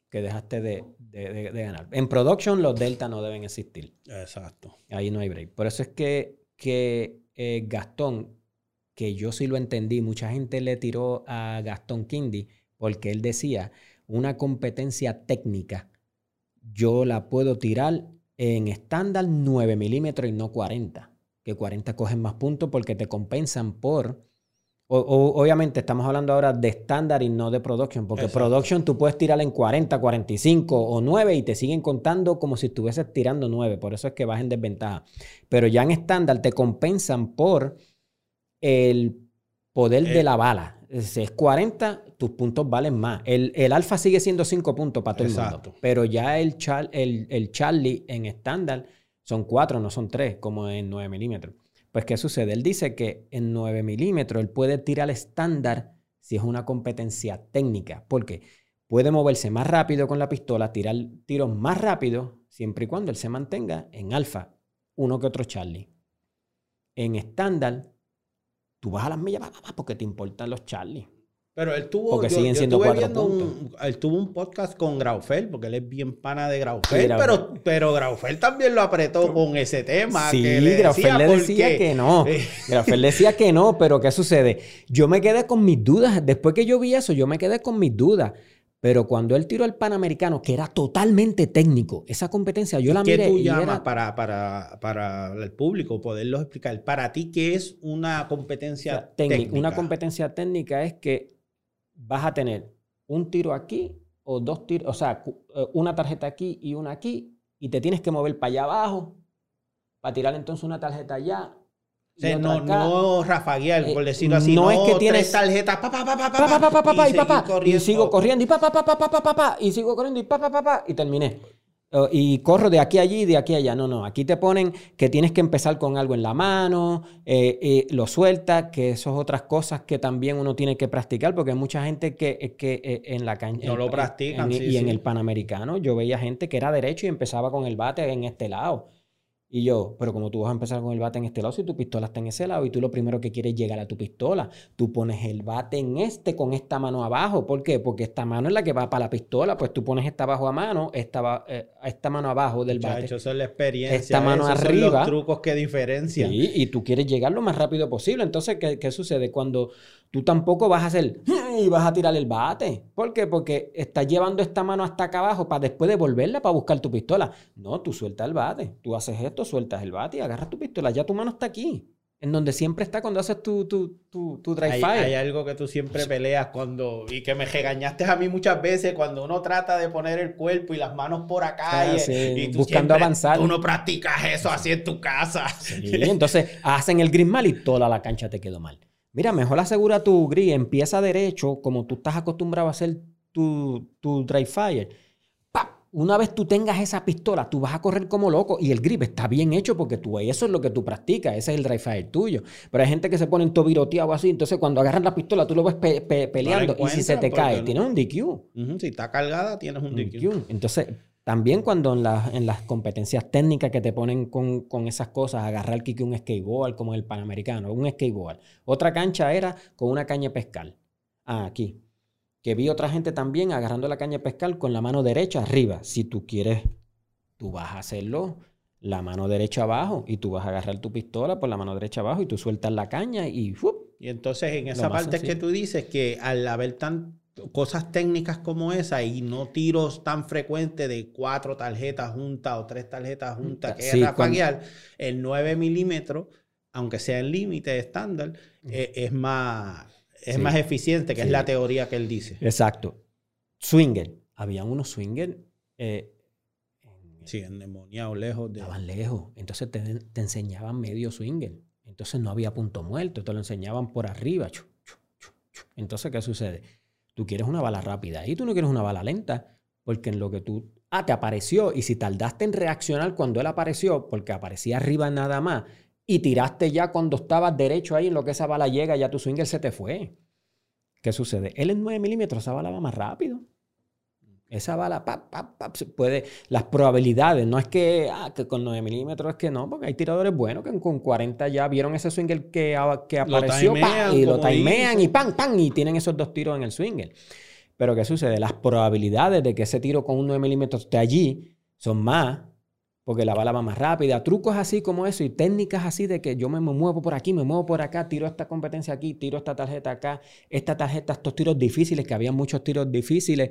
Que dejaste de, de- de- de ganar. En production los delta no deben existir. Exacto. Ahí no hay break. Por eso es que, que eh, Gastón, que yo sí lo entendí, mucha gente le tiró a Gastón Kindy porque él decía, una competencia técnica, yo la puedo tirar en estándar 9 milímetros y no 40. Que 40 cogen más puntos porque te compensan por... o- o- obviamente estamos hablando ahora de estándar y no de production, porque Exacto. production tú puedes tirar en 40, 45 o 9 y te siguen contando como si estuvieses tirando 9, por eso es que vas en desventaja. Pero ya en estándar te compensan por el poder de Eh. la bala. Si es 40, tus puntos valen más. El, el alfa sigue siendo 5 puntos para todo el mundo. Pero ya el, char- el, el Charlie en estándar son 4, no son 3, como en 9 milímetros. Pues, ¿qué sucede? Él dice que en 9 milímetros él puede tirar estándar si es una competencia técnica. Porque puede moverse más rápido con la pistola, tirar tiros más rápido, siempre y cuando él se mantenga en alfa, uno que otro Charlie. En estándar, tú vas a las millas porque te importan los Charlie. Pero él tuvo, Porque yo, siguen yo siendo estuve cuatro viendo un, él tuvo un podcast con Graufel, porque él es bien pana de Graufel, Sí, Graufel. pero, pero Graufel también lo apretó con ese tema. Sí, que le Grafel decía le decía qué. que no. Grafel decía que no, pero ¿qué sucede? Yo me quedé con mis dudas. Después que yo vi eso, yo me quedé con mis dudas. Pero cuando él tiró el Panamericano, que era totalmente técnico, esa competencia yo la ¿Qué miré tú y llamas era para, para, para el público poderlo explicar? Para ti, ¿qué es una competencia O sea, técnica. técnica? Una competencia técnica es que vas a tener un tiro aquí o dos tiros, o sea, eh, una tarjeta aquí y una aquí, y te tienes que mover para allá abajo para tirar entonces una tarjeta allá. O sea, y otra no, acá. no rafaguear, Eh, por decirlo así. no No, es que tres tienes- tarjetas, pa, pa, pa, pa, Pa, pa, pa, pa, pa, pa, y, y corriendo. sigo corriendo y pa, pa, pa, pa, pa, pa, pa, y sigo corriendo y pa, pa, pa, pa, y terminé. Eh, y corro de aquí a allí y de aquí a allá. No, no. Aquí te ponen que tienes que empezar con algo en la mano, eh, eh, lo sueltas, que eso es otras cosas que también uno tiene que practicar, porque hay mucha gente que, que eh, en la cancha. No lo practican, en- sí, y en el Panamericano, yo veía gente que era derecho y empezaba con el bate en este lado. Y yo, pero como tú vas a empezar con el bate en este lado, si tu pistola está en ese lado y tú lo primero que quieres es llegar a tu pistola, tú pones el bate en este con esta mano abajo. ¿Por qué? Porque esta mano es la que va para la pistola, pues tú pones esta abajo a mano, esta, va- eh, esta mano abajo del bate. Eso es la experiencia. Esta mano esos son arriba. los trucos que diferencian. Sí, y tú quieres llegar lo más rápido posible. Entonces, ¿qué, qué sucede? Cuando tú tampoco vas a hacer y vas a tirar el bate. ¿Por qué? Porque estás llevando esta mano hasta acá abajo para después devolverla para buscar tu pistola. No, tú sueltas el bate. Tú haces esto, sueltas el bate y agarras tu pistola. Ya tu mano está aquí. En donde siempre está cuando haces tu, tu, tu, tu dry Hay, fire. hay algo que tú siempre peleas cuando, y que me regañaste a mí muchas veces, cuando uno trata de poner el cuerpo y las manos por acá, Ah, y, sí, y tú buscando siempre- avanzar. Tú no practicas eso así en tu casa. Sí, entonces hacen el green mal y toda la cancha te quedó mal. Mira, mejor asegura tu grip, empieza derecho, como tú estás acostumbrado a hacer tu, tu dry fire. Una vez tú tengas esa pistola, tú vas a correr como loco y el grip está bien hecho porque tú, eso es lo que tú practicas, ese es el dry fire tuyo. Pero hay gente que se pone en tobiroteado así, entonces cuando agarran la pistola tú lo ves peleando y si se te cae, tienes un DQ. si está cargada, tienes un DQ. Entonces, también cuando en, en, las competencias técnicas que te ponen con, esas cosas, agarrar que un skateboard como el Panamericano, un skateboard. Otra cancha era con una caña de pescar. Ah, aquí. Que vi otra gente también agarrando la caña de pescar con la mano derecha arriba. Si tú quieres, tú vas a hacerlo la mano derecha abajo y tú vas a agarrar tu pistola por la mano derecha abajo y tú sueltas la caña y Y entonces en esa parte que tú dices que al haber tan cosas técnicas como esa y no tiros tan frecuentes de cuatro tarjetas juntas o tres tarjetas juntas que es rafaguear, el 9 milímetros, aunque sea el límite estándar, eh, es, más, es más eficiente, que es la teoría que él dice. Exacto. Swinger. Habían unos swinger. Eh, sí, endemoniados, lejos de. Estaban lejos. Entonces te, te, enseñaban medio swinger. Entonces no había punto muerto. Te lo enseñaban por arriba. Entonces, ¿qué sucede? Tú quieres una bala rápida y tú no quieres una bala lenta, porque en lo que tú, ah, te apareció y si tardaste en reaccionar cuando él apareció, porque aparecía arriba nada más, y tiraste ya cuando estabas derecho ahí en lo que esa bala llega, ya tu swinger se te fue. ¿Qué sucede? Él en 9 milímetros, esa bala va más rápido. Esa bala, pap, pap, pap, puede, las probabilidades, no es que, ah, que con 9 milímetros es que no, porque hay tiradores buenos que con 40 ya vieron ese swinger que, que apareció y lo timean y pam, pam, y tienen esos dos tiros en el swinger. Pero ¿qué sucede? Las probabilidades de que ese tiro con un 9 milímetros esté allí son más, porque la bala va más rápida. Trucos así como eso y técnicas así de que yo me muevo por aquí, me muevo por acá, tiro esta competencia aquí, tiro esta tarjeta acá, esta tarjeta, estos tiros difíciles, que había muchos tiros difíciles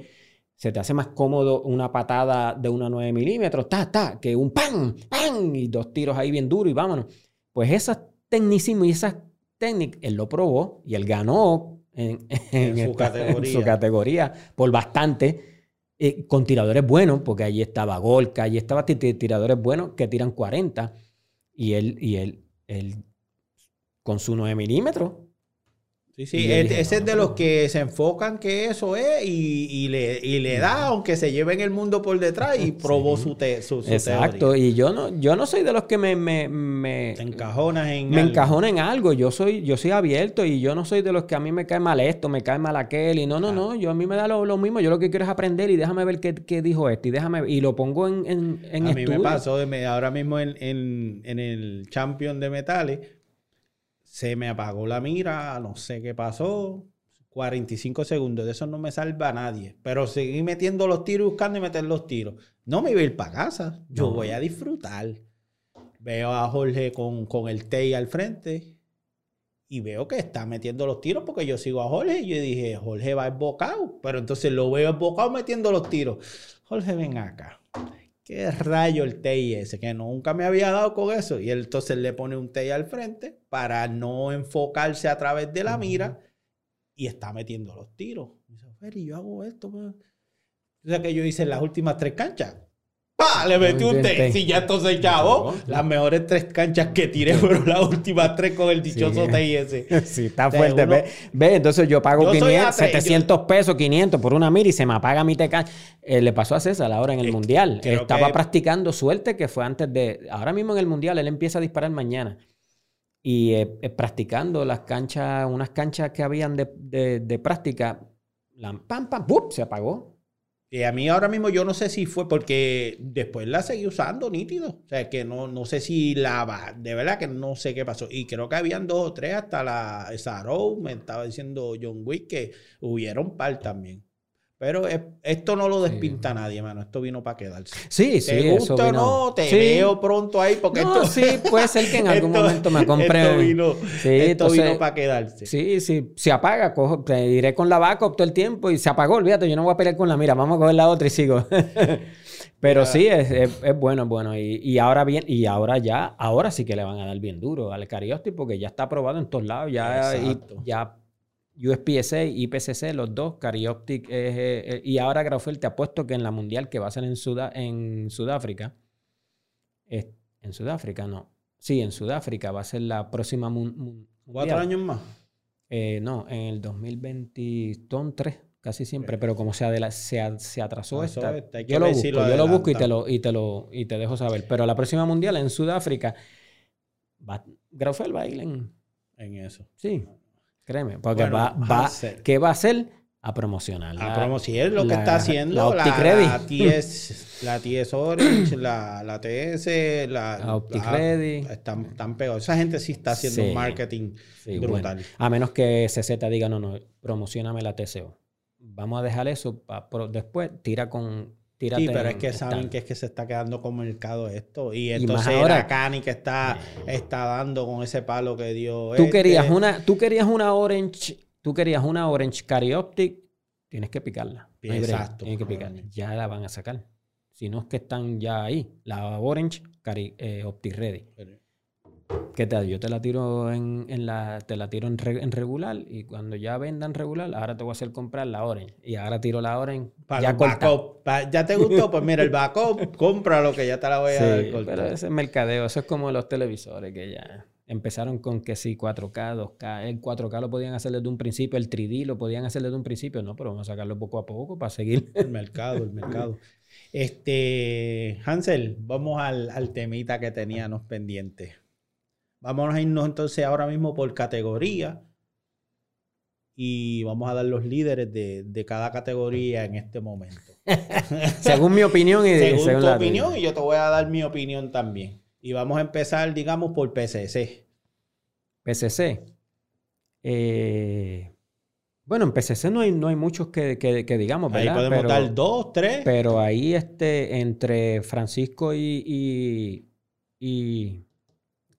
se te hace más cómodo una patada de una 9 milímetros, ta, ta, que un pan, pan, y dos tiros ahí bien duros y vámonos. Pues esas tecnicismos y esas técnicas, él lo probó y él ganó en, su, categoría. por bastante, eh, con tiradores buenos, porque allí estaba Golka, allí estaba tiradores buenos que tiran 40, y él, y él, él con su 9 milímetros Sí, sí, ese es de los que se enfocan que eso es y, le, le, da, aunque se lleve en el mundo por detrás y probó su, te, su, Exacto, y yo no, yo no soy de los que me... me, me encajonas en Me encajona en algo, yo soy, yo soy abierto y yo no soy de los que a mí me cae mal esto, me cae mal aquel y no, no, no, yo a mí me da lo, mismo, yo lo que quiero es aprender y déjame ver qué, qué dijo este y déjame, y lo pongo en, en, en A mí me pasó, ahora mismo en, en, en el Champion de Metales se me apagó la mira, no sé qué pasó. 45 segundos, de eso no me salva a nadie. Pero seguí metiendo los tiros, buscando y meter los tiros. No me voy a ir para casa, yo voy a disfrutar. Veo a Jorge con, con el TEI al frente y veo que está metiendo los tiros porque yo sigo a Jorge y yo dije, Jorge va embocado, pero entonces lo veo embocado metiendo los tiros. Jorge, ven acá. ¿Qué rayo el TI ese? Que nunca me había dado con eso. Y él entonces le pone un TI al frente para no enfocarse a través de la mira y está metiendo los tiros. dice, Feli, yo hago esto. Pues". O sea que yo hice en las últimas tres canchas. ¡Pah! Le metí un ya entonces, chavo. Las mejores tres canchas que tiré fueron las últimas tres con el dichoso sí. ese. Sí, está fuerte. ve, entonces yo pago 500, 700 pesos, 500 por una mira y se me apaga mi teca. Eh, le pasó a César ahora en el Mundial. Estaba practicando suerte que fue antes de... Ahora mismo en el Mundial él empieza a disparar mañana. Y eh, eh, practicando las canchas, unas canchas que habían de, de, práctica, la, pam, pam, ¡bup! se apagó y a mí ahora mismo yo no sé si fue porque después la seguí usando nítido. O sea, que no, no sé si la... De verdad que no sé qué pasó. Y creo que habían dos o tres hasta la... Esa me estaba diciendo John Wick que hubieron par también. Pero esto no lo despinta nadie, mano. Esto vino para quedarse. Sí, sí. ¿Te gusta o no? Te veo pronto ahí porque esto... sí, puede ser que en algún momento me compre... Esto vino, esto vino para quedarse. Sí, sí. Se apaga, cojo, te iré con la vaca todo el tiempo y se apagó, olvídate, yo no voy a pelear con la mira, vamos a coger la otra y sigo. Pero sí, es, es, bueno, es bueno. Y, y, ahora bien, y ahora ya, ahora sí que le van a dar bien duro al Cariosti porque ya está aprobado en todos lados. Ya, y, ya USPSA, IPCC, los dos, Carioptic eh, eh, y ahora Graufel te apuesto que en la mundial que va a ser en, en Sudáfrica, en Sudáfrica no, sí, en Sudáfrica va a ser la próxima ¿Cuatro años más? Eh, no, en el 2020, son tres, casi siempre, pero como se, adela- se, a- se atrasó Eso esta, es, hay que yo lo busco, yo lo busco y te lo, y te lo, y te dejo saber. Pero la próxima mundial en Sudáfrica, va, Graufel va a ir en, En eso. sí, créeme, porque Bueno, va, va, Hansel. ¿qué va a hacer? A promocionar. A promocionar lo que está haciendo la la, TS, la TS Orange, la, la TS, la, La Optic la- Ready. Están, están pegados. Esa gente sí está haciendo Sí. un marketing Sí, bueno. brutal. A menos que CZ diga, no, no, promocioname la TCO. Vamos a dejar eso, pa- pro- después tira con... Tírate Sí, pero es que saben que es que se está quedando con mercado esto. Y entonces ahora- era Cani que está, está dando con ese palo que dio. Tú este. querías una, tú querías una Orange, tú querías una Orange Carioptic, tienes que picarla. No Exacto. Tienes que picarla. Ya la van a sacar. Si no es que están ya ahí. La Orange Cari, eh, Optic Ready. ¿Qué tal? Yo te la tiro en, en la, te la tiro en, re- en regular y cuando ya vendan regular, ahora te voy a hacer comprar la Orange. Y ahora tiro la Orange Para ya backup. ¿Ya te gustó? Pues mira, el backup, compra lo que ya te la voy a dar Sí, corta. pero ese es mercadeo, eso es como los televisores que ya empezaron con que sí, 4K, 2K, el 4K lo podían hacer desde un principio, el 3D lo podían hacer desde un principio, no, pero vamos a sacarlo poco a poco para seguir. El mercado, el mercado. Este, Hansel, vamos al, al temita que teníamos pendiente. Vamos a irnos entonces ahora mismo por categoría y vamos a dar los líderes de, de cada categoría en este momento. según mi opinión y Según según tu la opinión tuya. y yo te voy a dar mi opinión también. Y vamos a empezar, digamos, por PCC. PCC. eh, bueno, en PCC no hay, no hay muchos que, que- que digamos, Ahí ¿verdad? podemos pero, dar dos, tres. pero ahí este, entre Francisco y, y, y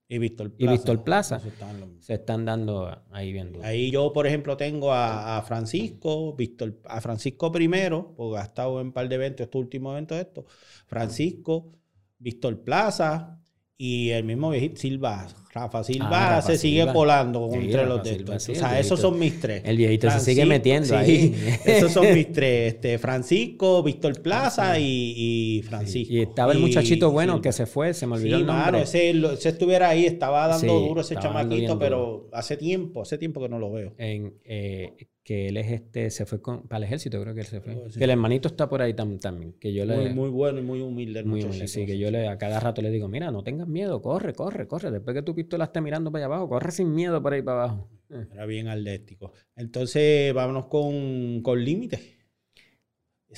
y Víctor y Víctor Plaza. Los mismos. se están dando ahí viendo. Ahí yo, por ejemplo, tengo a, a Francisco, Víctor, a Francisco primero, porque ha estado en un par de eventos, estos últimos eventos, estos. Francisco, Víctor Plaza y el mismo viejito Silva. Rafa Silva Ah, Rafa se sigue Silva. colando Sí, entre los de estos. sí, o sea, esos son mis tres. El viejito se sigue metiendo sí, ahí. Esos son mis tres. Este, Francisco, Víctor Plaza y, y Francisco. Y estaba el muchachito bueno Silva. que se fue, se me olvidó Sí, el nombre. mano, ese, ese estuviera ahí, estaba dando duro ese chamaquito, pero hace tiempo, hace tiempo que no lo veo. en, eh, que él es este, se fue con- para el ejército, creo que él se fue. Oh, sí. Que el hermanito está por ahí tam- también. Que yo le. Muy, muy bueno y muy humilde el muy humilde, sí, que yo le, a cada rato le digo, mira, no tengas miedo, corre, corre, corre. Después que tu pistola esté mirando para allá abajo, corre sin miedo por ahí para abajo. Era bien atlético. Entonces, vámonos con, con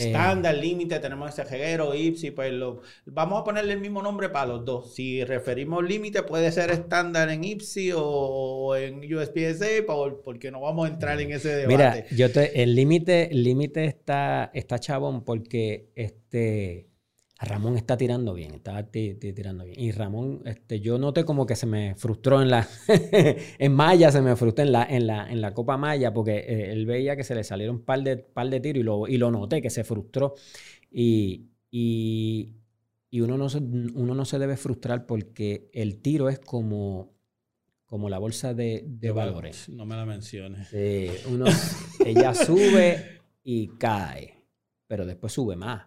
Eh. Estándar, límite, tenemos ese jeguero, Ipsi, pues lo, vamos a ponerle el mismo nombre para los dos. Si referimos límite, puede ser estándar en Ipsi o, en USPSA, por- porque no vamos a entrar en ese debate. Mira, yo te, el límite, el límite está, está chabón porque este Ramón está tirando bien, está ti- ti- tirando bien. Y Ramón, este, yo noté como que se me frustró en la, en Maya, se me frustró en la, en la, en la Copa Maya, porque eh, él veía que se le salieron un par de, par de tiros y lo, y lo noté que se frustró. Y, y, y uno, no se, uno no se debe frustrar porque el tiro es como, como la bolsa de, de valores. No me la menciones. Sí, uno, ella sube y cae, pero después sube más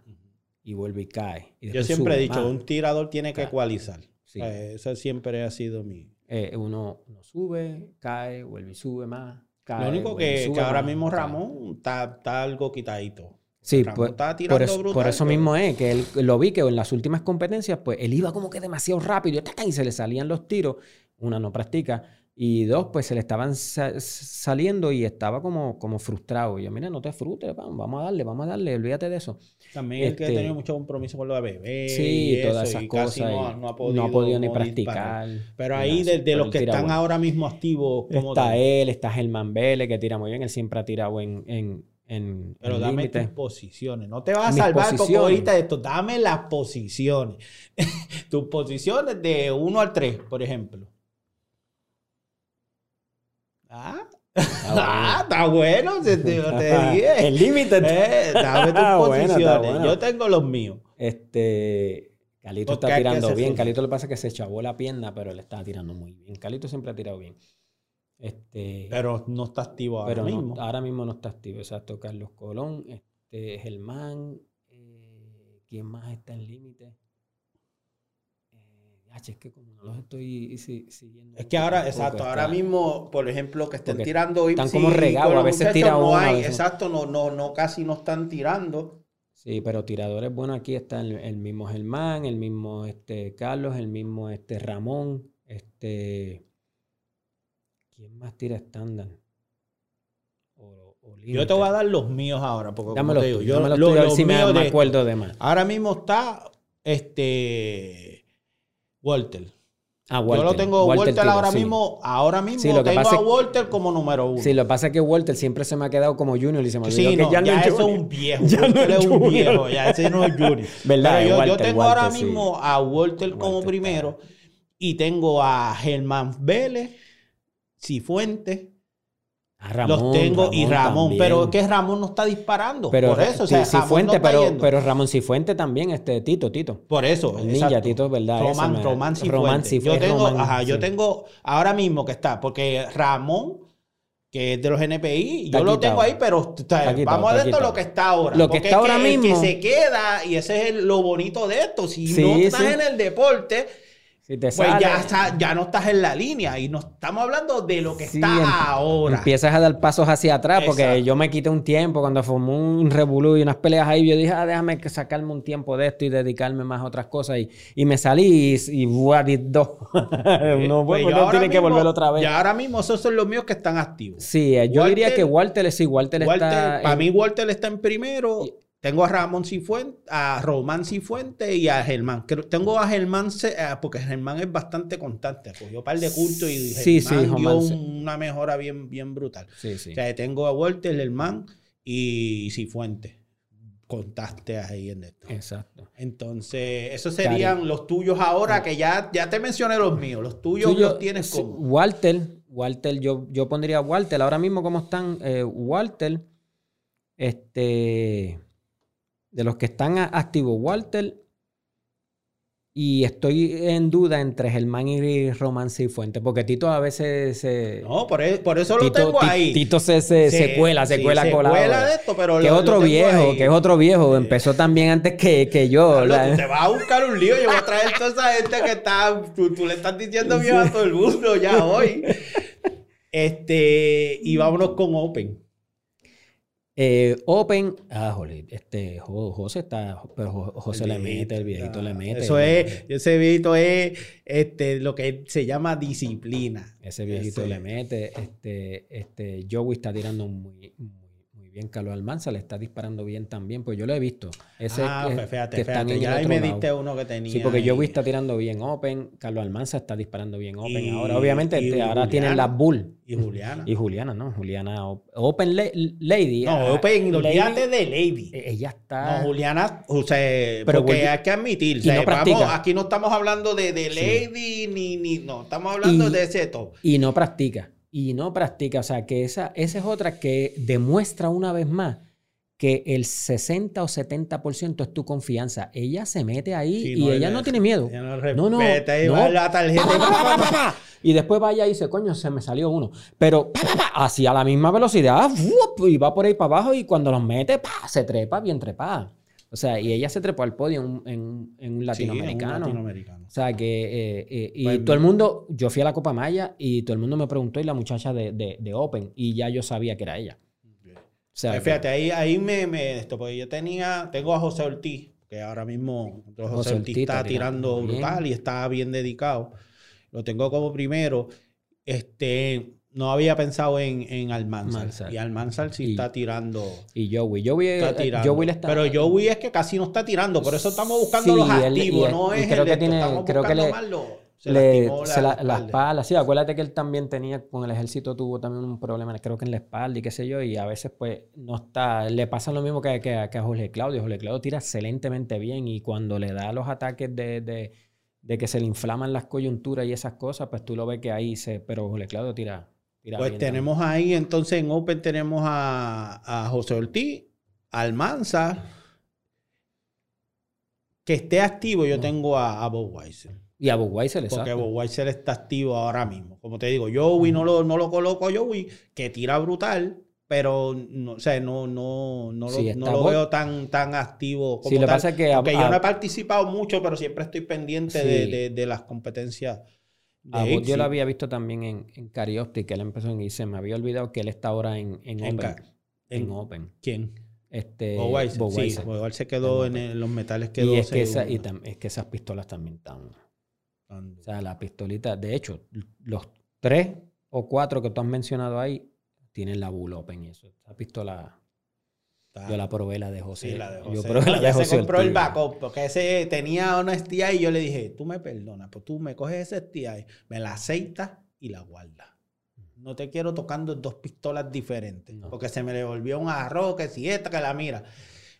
y vuelve y cae. y Yo siempre he dicho, más. un tirador tiene que Claro. ecualizar. Sí. Eso siempre ha sido mi... Eh, uno, uno sube, cae, vuelve y sube más. Cae, Lo único que, que ahora mismo cae. Ramón está, está algo quitadito. Sí, pues, por, eso, brutal, por eso pero- mismo es que él lo vi que en las últimas competencias, pues él iba como que demasiado rápido y se le salían los tiros. Una, no practica. Y dos, pues se le estaban sa- saliendo y estaba como, como frustrado. Y yo, mira, no te frustres, vamos, a darle, vamos a darle, olvídate de eso. También el que ha Este- tenido mucho compromiso con lo de bebé. Sí, y todas eso, esas y cosas. casi no, ha podido, ni practicar. Pero ahí, de, los que están bueno. ahora mismo activos, como Está él, está Germán Vélez, que tira muy bien. Él siempre ha tirado en, en, en, Pero en dame tus posiciones. No te vas a Mis salvar posiciones. ahorita de esto. Dame las posiciones. tus posiciones de 1 al 3, por ejemplo. Ah, ah, está bueno. se te, te dije. El límite. Eh, dame tus Ah. Yo tengo los míos. Este. Calito Porque está tirando bien. Calito le pasa que se chavó la pierna, pero él está tirando muy bien. Calito siempre ha tirado bien. Este. Pero no está activo ahora pero no- mismo. ahora mismo no está activo. Exacto. Carlos Colón, este, Germán. eh, ¿Quién más está en límite? Es que como no los estoy siguiendo. Es que ahora, exacto, ahora mismo, por ejemplo, que estén tirando Están como regados, a veces tiran no Exacto, no, no, no, casi no están tirando. Sí, pero tiradores bueno aquí está el, mismo Germán, el mismo este, Carlos, el mismo este, Ramón, este. ¿Quién más tira estándar? yo te voy a dar los míos ahora, porque como te digo, yo me los, si me, acuerdo de más. Ahora mismo está este Walter. Ah, Walter. Yo lo tengo Walter, ahora mismo, ahora mismo lo tengo a Walter como número uno. Sí, lo que pasa es que Walter siempre se me ha quedado como Junior y se me olvidó sí, que ya, no es un viejo. Ya no es un viejo, ya ese no es Junior. ¿Verdad? yo, yo, tengo ahora mismo a Walter como primero y tengo a Germán Vélez, Cifuentes, Ramón, los tengo y Ramón, pero es que Ramón no está disparando. Pero, por eso, o sea, Cifuente, pero, pero Ramón Cifuente también, este Tito, Tito. Por eso, el ninja Tito, ¿verdad? Román, Román Cifuente. yo tengo, ajá, yo tengo ahora mismo que está, porque Ramón, que es de los NPI, yo lo tengo ahí, pero vamos a ver todo lo que está ahora. Lo que está ahora mismo. que se queda, y ese es lo bonito de esto. Si no estás en el deporte pues ya, ya no estás en la línea y no estamos hablando de lo que está ahora. Empiezas a dar pasos hacia atrás porque yo me quité un tiempo cuando formó un revolú y unas peleas ahí. Yo dije, ah, déjame sacarme un tiempo de esto y dedicarme más a otras cosas. Y, y me salí y, y dos. no, pues, no tiene que volver otra vez. Y ahora mismo esos son los míos que están activos. Sí, eh, yo diría que Walter sí, Walter, está. Para mí, Walter está en primero. Tengo a Ramón Cifuente, a Román Cifuente y a Germán. Tengo a Germán, eh, porque Germán es bastante constante. Cogió un par de cultos y Germán dio una mejora bien, bien brutal. O sea, tengo a Walter, Germán y Cifuente. Contaste ahí en esto. Exacto. Entonces, esos serían los tuyos ahora, que ya, ya te mencioné los míos. Los tuyos los tienes como. Walter, Walter, yo, yo pondría Walter. Ahora mismo, ¿cómo están? Eh, Walter, este de los que están activos, Walter. Y estoy en duda entre Germán y Román Cifuentes, porque Tito a veces se. No, por, e, eso, lo tengo ahí. Tito se, se, cuela, se cuela se cuela de esto, pero. Que es otro viejo, que es otro viejo. Empezó también antes que, que yo. te vas a buscar un lío. Yo voy a traer toda esa gente que está. Tú, le estás diciendo viejo a todo el mundo ya hoy. Este. Y vámonos con Open. Eh, open, ah, jole, este, José está, pero José le mete, el viejito le mete. Eso es, ese viejito es este, lo que se llama disciplina. Ese viejito le mete, este, este, Joey está tirando muy, bien Carlos Almanza, le está disparando bien también, pues yo lo he visto. Ese ah, que, pues fíjate, fíjate, ya ahí me diste uno que tenía. Sí, porque Joey está tirando bien Open, Carlos Almanza está disparando bien Open. ahora, obviamente, este, ahora tienen la Bull. Y Juliana. Y Juliana, ¿no? Juliana Open Lady. No, ah, Open, olvídate de Lady. E, ella está. No, Juliana, o sea, pero porque hay que admitir, o sea, vamos, aquí no estamos hablando de, de Lady ni, ni, no, estamos hablando de ese top. Y no practica y no practica. O sea, que esa, esa es otra que demuestra una vez más que el 60 o 70% es tu confianza. Ella se mete ahí y ella no tiene miedo. no, no, la tarjeta. y después vaya y dice, coño, se me salió uno. Pero así a la misma velocidad y va por ahí para abajo y cuando los mete, se trepa bien trepada. O sea, y ella se trepó al podio en, un latinoamericano. O sea, que. Eh, eh, y pues todo el mundo. Yo fui a la Copa Maya y todo el mundo me preguntó y la muchacha de, Open. Y ya yo sabía que era ella. O sea, pues fíjate, ahí, ahí me, me. Esto, porque yo tenía. Tengo a José Ortiz, que ahora mismo José, Ortiz, está tirando brutal y está bien dedicado. Lo tengo como primero. Este no había pensado en, en Almanzar. Y Almanzar sí está tirando. Y Joey. Joey, está eh, tirando. Joey está, Pero Joey es que casi no está tirando. Por eso estamos buscando los activos. no es creo que tiene, creo que le, se, le, la, la, espalda. Sí, acuérdate que él también tenía, con el ejército tuvo también un problema, creo que en la espalda y qué sé yo, y a veces pues no está, le pasa lo mismo que, que, a Jorge Claudio. Jorge Claudio tira excelentemente bien y cuando le da los ataques de, de, de, que se le inflaman las coyunturas y esas cosas, pues tú lo ves que ahí se, pero Jorge Claudio tira pues tenemos ahí, entonces en Open tenemos a, José Ortiz, Almanza. Que esté activo, yo tengo a, a Bob Weiser. Y a Bob Weiser, Porque Bob Weiser está activo ahora mismo. Como te digo, Joey no lo, no lo coloco a Joey, que tira brutal, pero no, o sea, no, no, no, Sí, lo, no lo veo tan, tan activo como Sí, lo tal. pasa que a- Aunque yo a- no he participado mucho, pero siempre estoy pendiente de- de las competencias. De A vos yo lo había visto también en, en Karaoke, que él empezó en y se me había olvidado que él está ahora en, en En Open. En, en- Open. ¿Quién? Este, Boweiser. Sí, Boweiser. Boweiser se quedó en, el- los metales, quedó Y, es que, esa- y tam- es que esas pistolas también están. O sea, la pistolita, de hecho, los tres o cuatro que tú has mencionado ahí tienen la Bull Open y eso. Esa pistola, tan- yo la probé la de José. Sí, la de Yo José. probé No, la de ya se José compró el backup porque ese tenía una STI y yo le dije, tú me perdonas, pues tú me coges ese STI, me la aceitas y la guardas. No te quiero tocando dos pistolas diferentes No. porque se me le volvió un arroz, que si esta, que la mira.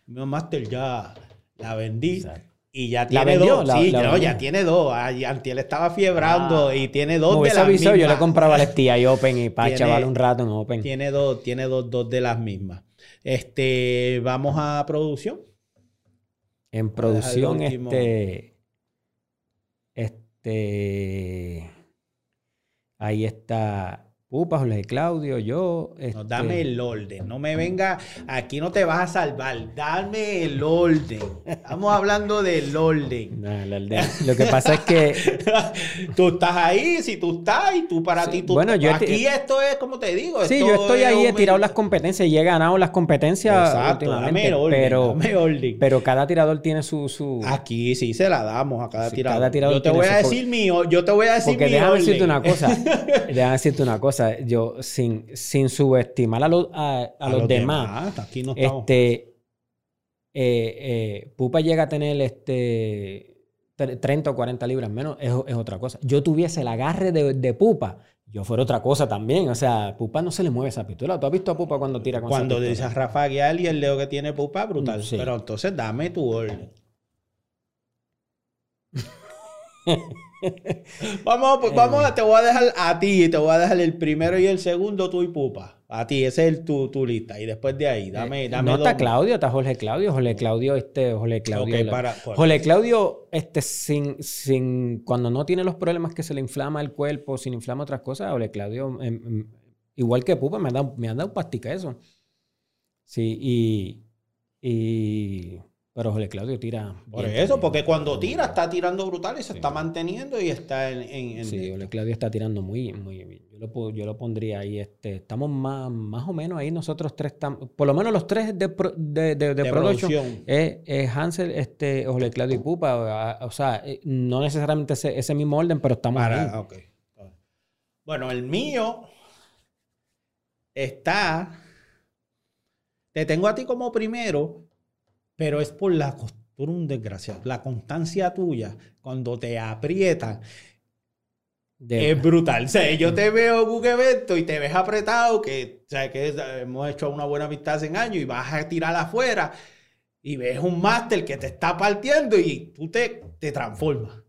Mi Master ya la vendí. Exacto. Y ya ¿La tiene vendió? dos. La- sí, la no, ya tiene dos. Antiel estaba fiebrando Ah. y tiene dos de las avisado, yo le mismas. compraba el STI Open y para chaval un rato en Open. Tiene dos, tiene dos, dos de las mismas. Este, vamos a producción. En producción, este. Este. Ahí está Pupa, Jorge Claudio, yo. No, este, dame el orden. No me venga. Aquí no te vas a salvar. Dame el orden. Estamos hablando del orden. Lo que pasa es que. tú estás ahí, si tú estás y tú para Sí, ti tú bueno, yo Aquí esto es como te digo. Sí, yo estoy es ahí, he tirado las competencias y he ganado las competencias Exacto, dame el orden. pero, dame orden. pero cada tirador tiene su. su Aquí sí se la damos a cada Sí, tirador. cada tirador yo te voy a decir mío, yo te voy a decir porque déjame orden. decirte una cosa. déjame decirte una cosa. Yo, sin, sin subestimar a, los a, a los, demás, Aquí no este. eh, eh, Pupa llega a tener este. tre- 30 o 40 libras menos, es, es otra cosa. Yo tuviese el agarre de, de Pupa, yo fuera otra cosa también. O sea, Pupa no se le mueve esa pistola. ¿Tú has visto a Pupa cuando tira con esa Cuando pistola? dices Rafa Aguiar y el dedo que tiene Pupa, brutal. Sí. Pero entonces dame tu orden. vamos, pues, vamos, a- te voy a dejar a ti, te voy a dejar el primero y el segundo, tú y Pupa. A ti, ese es el, tu, tu lista. Y después de ahí, dame, Eh, dame no está. Claudio, está Jorge Claudio. Jorge Claudio, este, Jorge Claudio. Ok, la- para- por- Jorge Claudio, este, sin, sin, cuando no tiene los problemas que se le inflama el cuerpo, sin inflama otras cosas, Jorge Claudio, em, em, igual que Pupa, me ha dado, me han dado pastica eso. Sí, y, y, pero Jorge Claudio tira. Por eso, porque cuando tira, está tirando brutal y se Sí. está manteniendo y está en. en- en- Sí, Jorge Claudio está tirando muy, muy bien. Yo lo, yo lo pondría ahí. Este, estamos más, más o menos ahí nosotros tres, tam- por lo menos los tres de, de, producción. es, es Hansel, este, Jorge Claudio y Pupa. O, sea, eh, no necesariamente ese, ese mismo orden, pero estamos Para, ahí. Bueno, el mío está. Te tengo a ti como primero, pero es por la costura, un desgraciado. La constancia tuya, cuando te aprietan, De- es brutal. O sea, yo te veo en un evento y te ves apretado, que, o sea, que hemos hecho una buena amistad en años y vas a tirar afuera y ves un máster que te está partiendo y tú te, te transformas.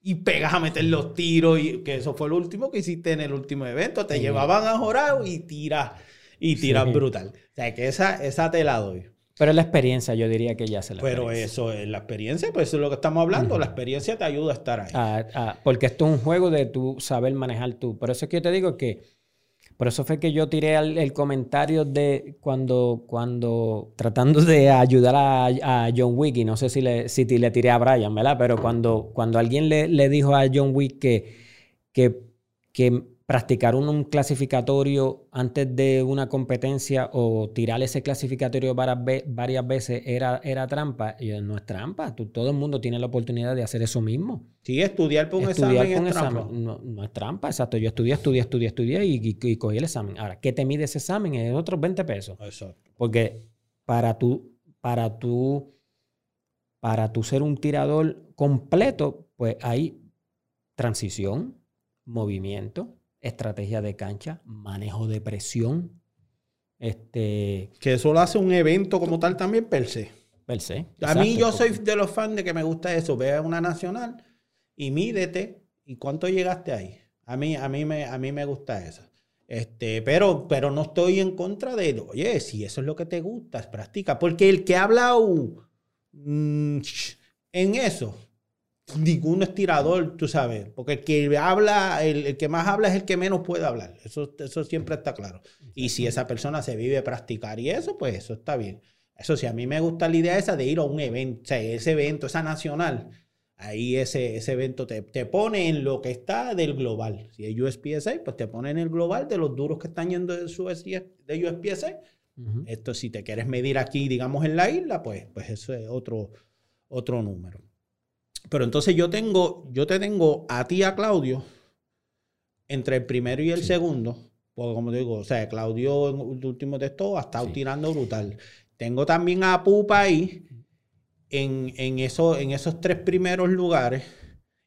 Y pegas a meter los tiros, y que eso fue lo último que hiciste en el último evento. Te Sí. llevaban a jorado y tiras, y tiras Sí. brutal. O sea, que esa, esa te la doy. Pero la experiencia, yo diría que ya se la Pero eso es la experiencia, pues eso es lo que estamos hablando. La experiencia te ayuda a estar ahí. Ah, ah, porque esto es un juego de tu saber manejar tú. Por eso es que yo te digo que, por eso fue que yo tiré el comentario de cuando, cuando tratando de ayudar a, a John Wick, y no sé si le, si le tiré a Brian, ¿verdad? Pero cuando, cuando alguien le, le dijo a John Wick que, que, que practicar un, un clasificatorio antes de una competencia o tirar ese clasificatorio varias, ve- varias veces era, era trampa, y yo, no es trampa. Tú- todo el mundo tiene la oportunidad de hacer eso mismo Sí, estudiar por un estudiar examen es trampa. No, no es trampa, exacto. Yo estudié, estudié, estudié, estudié y, y- y cogí el examen. Ahora, ¿qué te mide ese examen? Es otros 20 pesos. Exacto. Porque para tú, para tú, para tú ser un tirador completo, pues hay transición, movimiento, estrategia de cancha, manejo de presión, este, Que eso lo hace un evento como tal también per se. per se. A mí yo soy de los fans de que me gusta eso. Ve a una nacional y mídete. ¿Y cuánto llegaste ahí? A mí, a mí, me, a mí me gusta eso. Este, pero, pero no estoy en contra de, oye, si eso es lo que te gusta, practica. Porque el que ha hablado mm, en eso, ninguno es tirador, tú sabes, porque el que habla, el, que más habla es el que menos puede hablar, eso, eso siempre está claro. Y si esa persona se vive practicar y eso, pues eso está bien. Eso sí, a mí me gusta la idea esa de ir a un evento, o sea, ese evento, esa nacional, ahí ese, ese evento te, te, pone en lo que está del global. Si es USPSA, pues te pone en el global de los duros que están yendo de, su, de USPSA. Esto si te quieres medir aquí, digamos, en la isla, pues, pues eso es otro, otro número. Pero entonces yo tengo, yo te tengo a ti, a Claudio, entre el primero y el segundo, porque como te digo, o sea, Claudio en el último texto ha estado tirando brutal. Tengo también a Pupa ahí, en, en, eso, en esos tres primeros lugares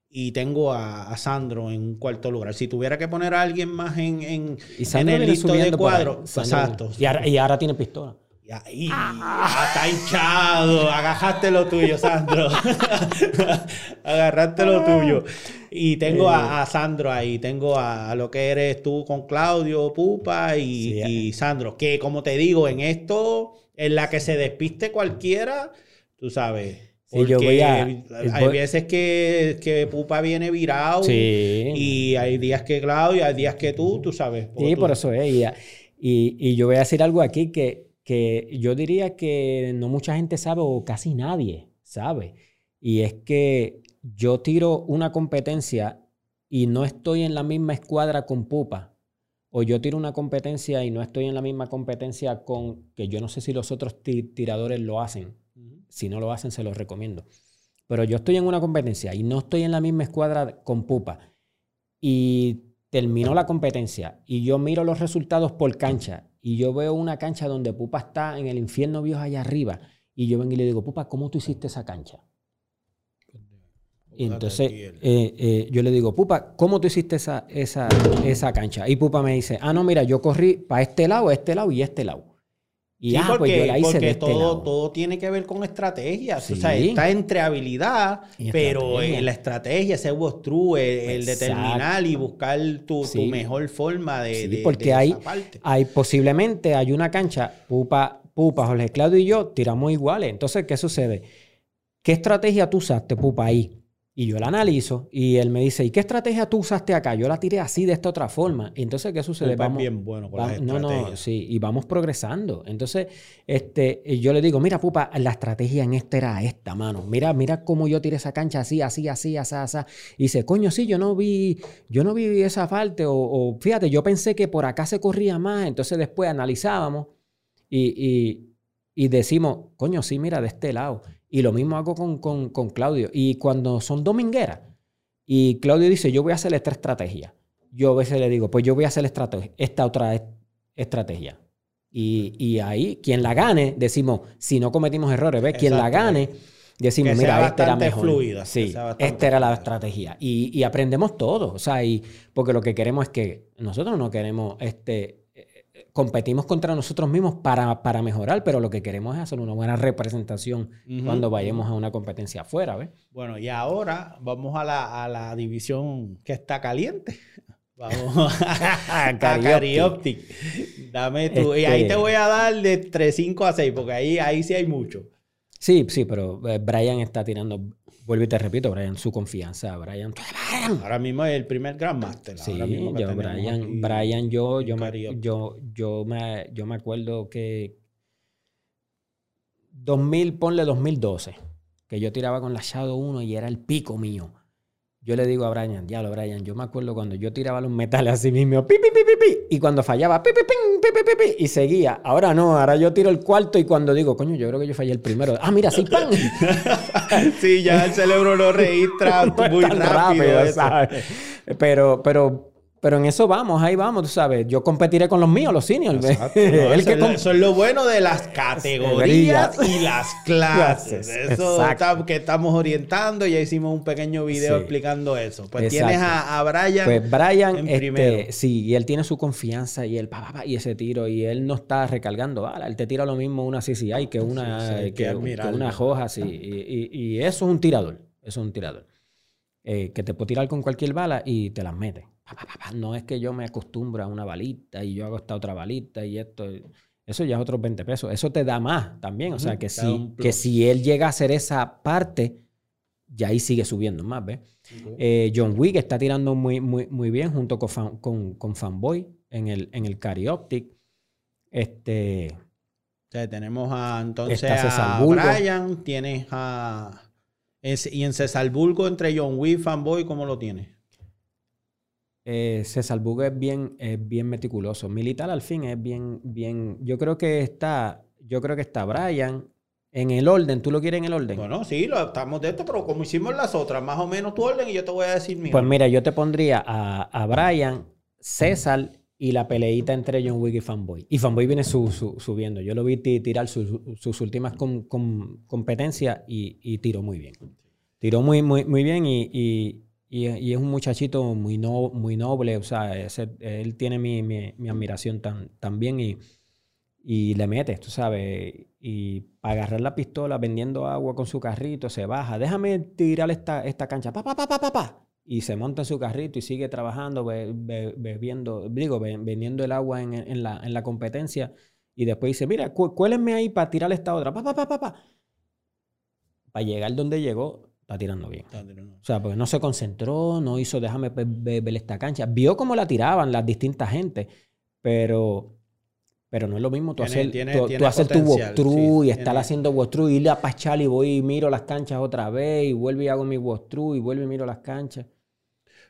y tengo a, Sandro en cuarto lugar. Si tuviera que poner a alguien más en, en, en el listo de cuadro, exacto. Y ahora, y ahora, tiene pistola. Y ahí, está hinchado. Agajaste lo tuyo, Sandro. Agarraste lo tuyo. Y tengo a, Sandro ahí. Tengo a, lo que eres tú con Claudio, Pupa y, y Sandro. Que como te digo, en esto, en la que se despiste cualquiera tú sabes. yo voy a, hay veces que, que, Pupa viene virado y hay días que Claudio, hay días que tú, tú sabes. Sí, por eso es. Y, y, yo voy a decir algo aquí que, que yo diría que no mucha gente sabe o casi nadie sabe. Y es que yo tiro una competencia y no estoy en la misma escuadra con Pupa. O yo tiro una competencia y no estoy en la misma competencia con, que yo no sé si los otros tiradores lo hacen, si no lo hacen, se los recomiendo. Pero yo estoy en una competencia y no estoy en la misma escuadra con Pupa. Y terminó la competencia y yo miro los resultados por cancha y yo veo una cancha donde Pupa está en el infierno viejo allá arriba. Y yo vengo y le digo, Pupa, ¿cómo tú hiciste esa cancha? Y entonces eh, eh, yo le digo, Pupa, ¿cómo tú hiciste esa, esa, esa cancha? Y Pupa me dice, ah, no, mira, yo corrí para este lado, este lado y este lado. Y ah, pues yo la hice porque este todo, todo tiene que ver con estrategias. O sea, está entre habilidad, pero en la estrategia, ese was true, el, determinar y buscar tu, mejor forma de, de porque hay, hay posiblemente hay una cancha, Pupa, Pupa, Jorge Claudio y yo tiramos iguales. Entonces, ¿qué sucede? ¿Qué estrategia tú usaste, Pupa, ahí? Y yo la analizo y él me dice, ¿y qué estrategia tú usaste acá? Yo la tiré así, de esta otra forma. Y entonces, ¿qué sucede? Vamos, bien bueno con No, no, sí, y vamos progresando. Entonces, este, yo le digo, mira, pupa, la estrategia en esta era esta, mano. Mira, mira cómo yo tiré esa cancha así, así, así, así, así. Y dice, coño, sí, yo no vi, yo no vi esa falta. O, fíjate, yo pensé que por acá se corría más. Entonces después analizábamos y, y decimos, coño, sí, mira, de este lado. Y lo mismo hago con, con, Claudio. Y cuando son domingueras, y Claudio dice, yo voy a hacer esta estrategia. Yo a veces le digo, pues yo voy a hacer esta otra estrategia. Y, ahí, quien la gane, decimos, si no cometimos errores, ¿ves? Quien la gane, decimos, mira, esta era mejor. Fluida, sí, esta era la estrategia. Y, y, aprendemos todo. O sea, y, porque lo que queremos es que nosotros no queremos este, competimos contra nosotros mismos para, para, mejorar, pero lo que queremos es hacer una buena representación cuando vayamos a una competencia afuera, ¿ves? Bueno, y ahora vamos a la, a la división que está caliente. Vamos a, Carioptic. Dame tú. Y ahí te este voy a dar de 3, 5 a 6, porque ahí, ahí sí hay mucho. Sí, sí, pero eh, Brian está tirando Vuelvo y te repito, Brian, su confianza. Brian, Ahora mismo es el primer Grandmaster. Sí, yo, Brian, Brian, yo, yo, me, yo, yo, me, yo me acuerdo que 2000, ponle 2012, que yo tiraba con la Shadow 1 y era el pico mío. Yo le digo a Brian, diablo, Brian, yo me acuerdo cuando yo tiraba los metales así mismo, pi, pi, pi, pi, y cuando fallaba, pi, pi, pi, pi, pi, y seguía. Ahora no, ahora yo tiro el cuarto y cuando digo, coño, yo creo que yo fallé el primero. Ah, mira, sí, pan. sí, ya el cerebro lo registra muy rápido. ¿sabes? Pero, pero pero en eso vamos, ahí vamos, tú sabes. Yo competiré con los míos, los seniors. eso, es lo bueno de las categorías y las clases. Eso que estamos orientando. Ya hicimos un pequeño video explicando eso. Pues tienes a, Brian. Pues Brian, este, sí, y él tiene su confianza y él, pa, pa, y ese tiro, y él no está recargando Él te tira lo mismo una CCI que una, que, una hoja, sí. Y, y, eso es un tirador. Eso es un tirador. Eh, que te puede tirar con cualquier bala y te las mete. No es que yo me acostumbro a una balita y yo hago esta otra balita y esto. Eso ya es otros 20 pesos. Eso te da más también. O sea, que si, que si él llega a hacer esa parte, ya ahí sigue subiendo más, ¿ves? Eh, John Wick está tirando muy, muy, muy bien junto con, con, con, Fanboy en el, en el Carioptic. Este. tenemos a entonces a Brian, tienes a. y en Cesarburgo entre John Wick y Fanboy, ¿cómo lo tienes? Eh, César es bien, es bien meticuloso. Militar al fin es bien, bien. Yo creo que está, yo creo que está Brian en el orden. ¿Tú lo quieres en el orden? Bueno, sí, lo estamos de esto, pero como hicimos las otras, más o menos tu orden y yo te voy a decir mío. Pues mira, yo te pondría a, a Brian, César y la peleita entre John Wick y Fanboy. Y Fanboy viene subiendo. Yo lo vi tirar sus últimas competencias y, y, tiró muy bien. Tiró muy, muy, muy bien y y, es un muchachito muy, muy noble, o sea, él tiene mi, mi, admiración tan, también y, y le mete, tú sabes, y para agarrar la pistola vendiendo agua con su carrito, se baja, déjame tirar esta, esta cancha, pa, pa, pa, pa, pa, y se monta en su carrito y sigue trabajando, bebiendo, digo, vendiendo el agua en, en, la, en la competencia, y después dice, mira, cuélenme ahí para tirar esta otra, pa, pa, pa, pa, pa. Para llegar donde llegó, está tirando bien. O sea, porque no se concentró, no hizo, déjame ver, esta cancha. Vio cómo la tiraban las distintas gentes, pero, pero no es lo mismo tú hacer, tú, hacer tu walkthrough y estar haciendo walkthrough, ir a Pachal y voy y miro las canchas otra vez y vuelvo y hago mi walkthrough y vuelvo y miro las canchas.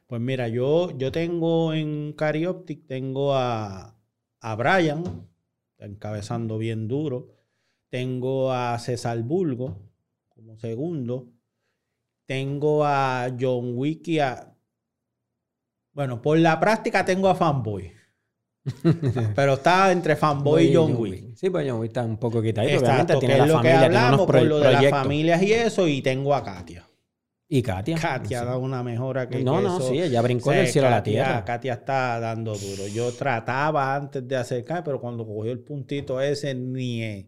Pues mira, yo, yo tengo en Carioptic, tengo a, a Brian, encabezando bien duro. Tengo a César Bulgo como segundo. Tengo a John Wick y a... Bueno, por la práctica tengo a Fanboy. Pero está entre Fanboy y John, Wick. Sí, pues John Wick está un poco quitado. Obviamente tiene la lo que hablamos por lo de las familias y eso. Y tengo a Katia. ¿Y Katia? Katia da una mejora que No, no, sí, ella brincó del cielo a la tierra. Katia está dando duro. Yo trataba antes de acercar, pero cuando cogió el puntito ese, ni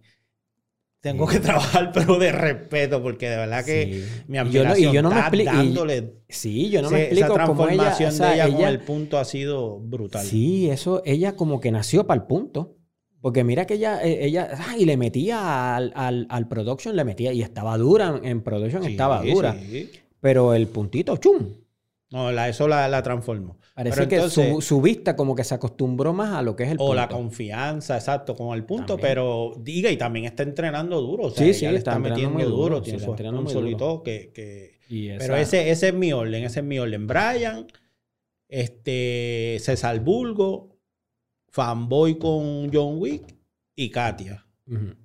tengo que trabajar, pero de respeto, porque de verdad que mi admiración y yo no, está me dándole... sí, yo no me explico esa transformación cómo ella, de ella, con el punto ha sido brutal. Sí, eso, ella como que nació para el punto. Porque mira que ella, eh, ella, ah, y le metía al, al, al, production, le metía, y estaba dura, en production estaba dura. Pero el puntito, chum. No, la, eso la, la transformó. Parece que su, vista como que se acostumbró más a lo que es el punto. O la confianza, exacto, con el punto, pero diga, y también está entrenando duro. O sea, sí, sí, le está, metiendo duro, tiene su sponsor que... que... Pero ese, ese es mi orden, ese es mi orden. Brian, este, César Bulgo, Fanboy con John Wick y Katia.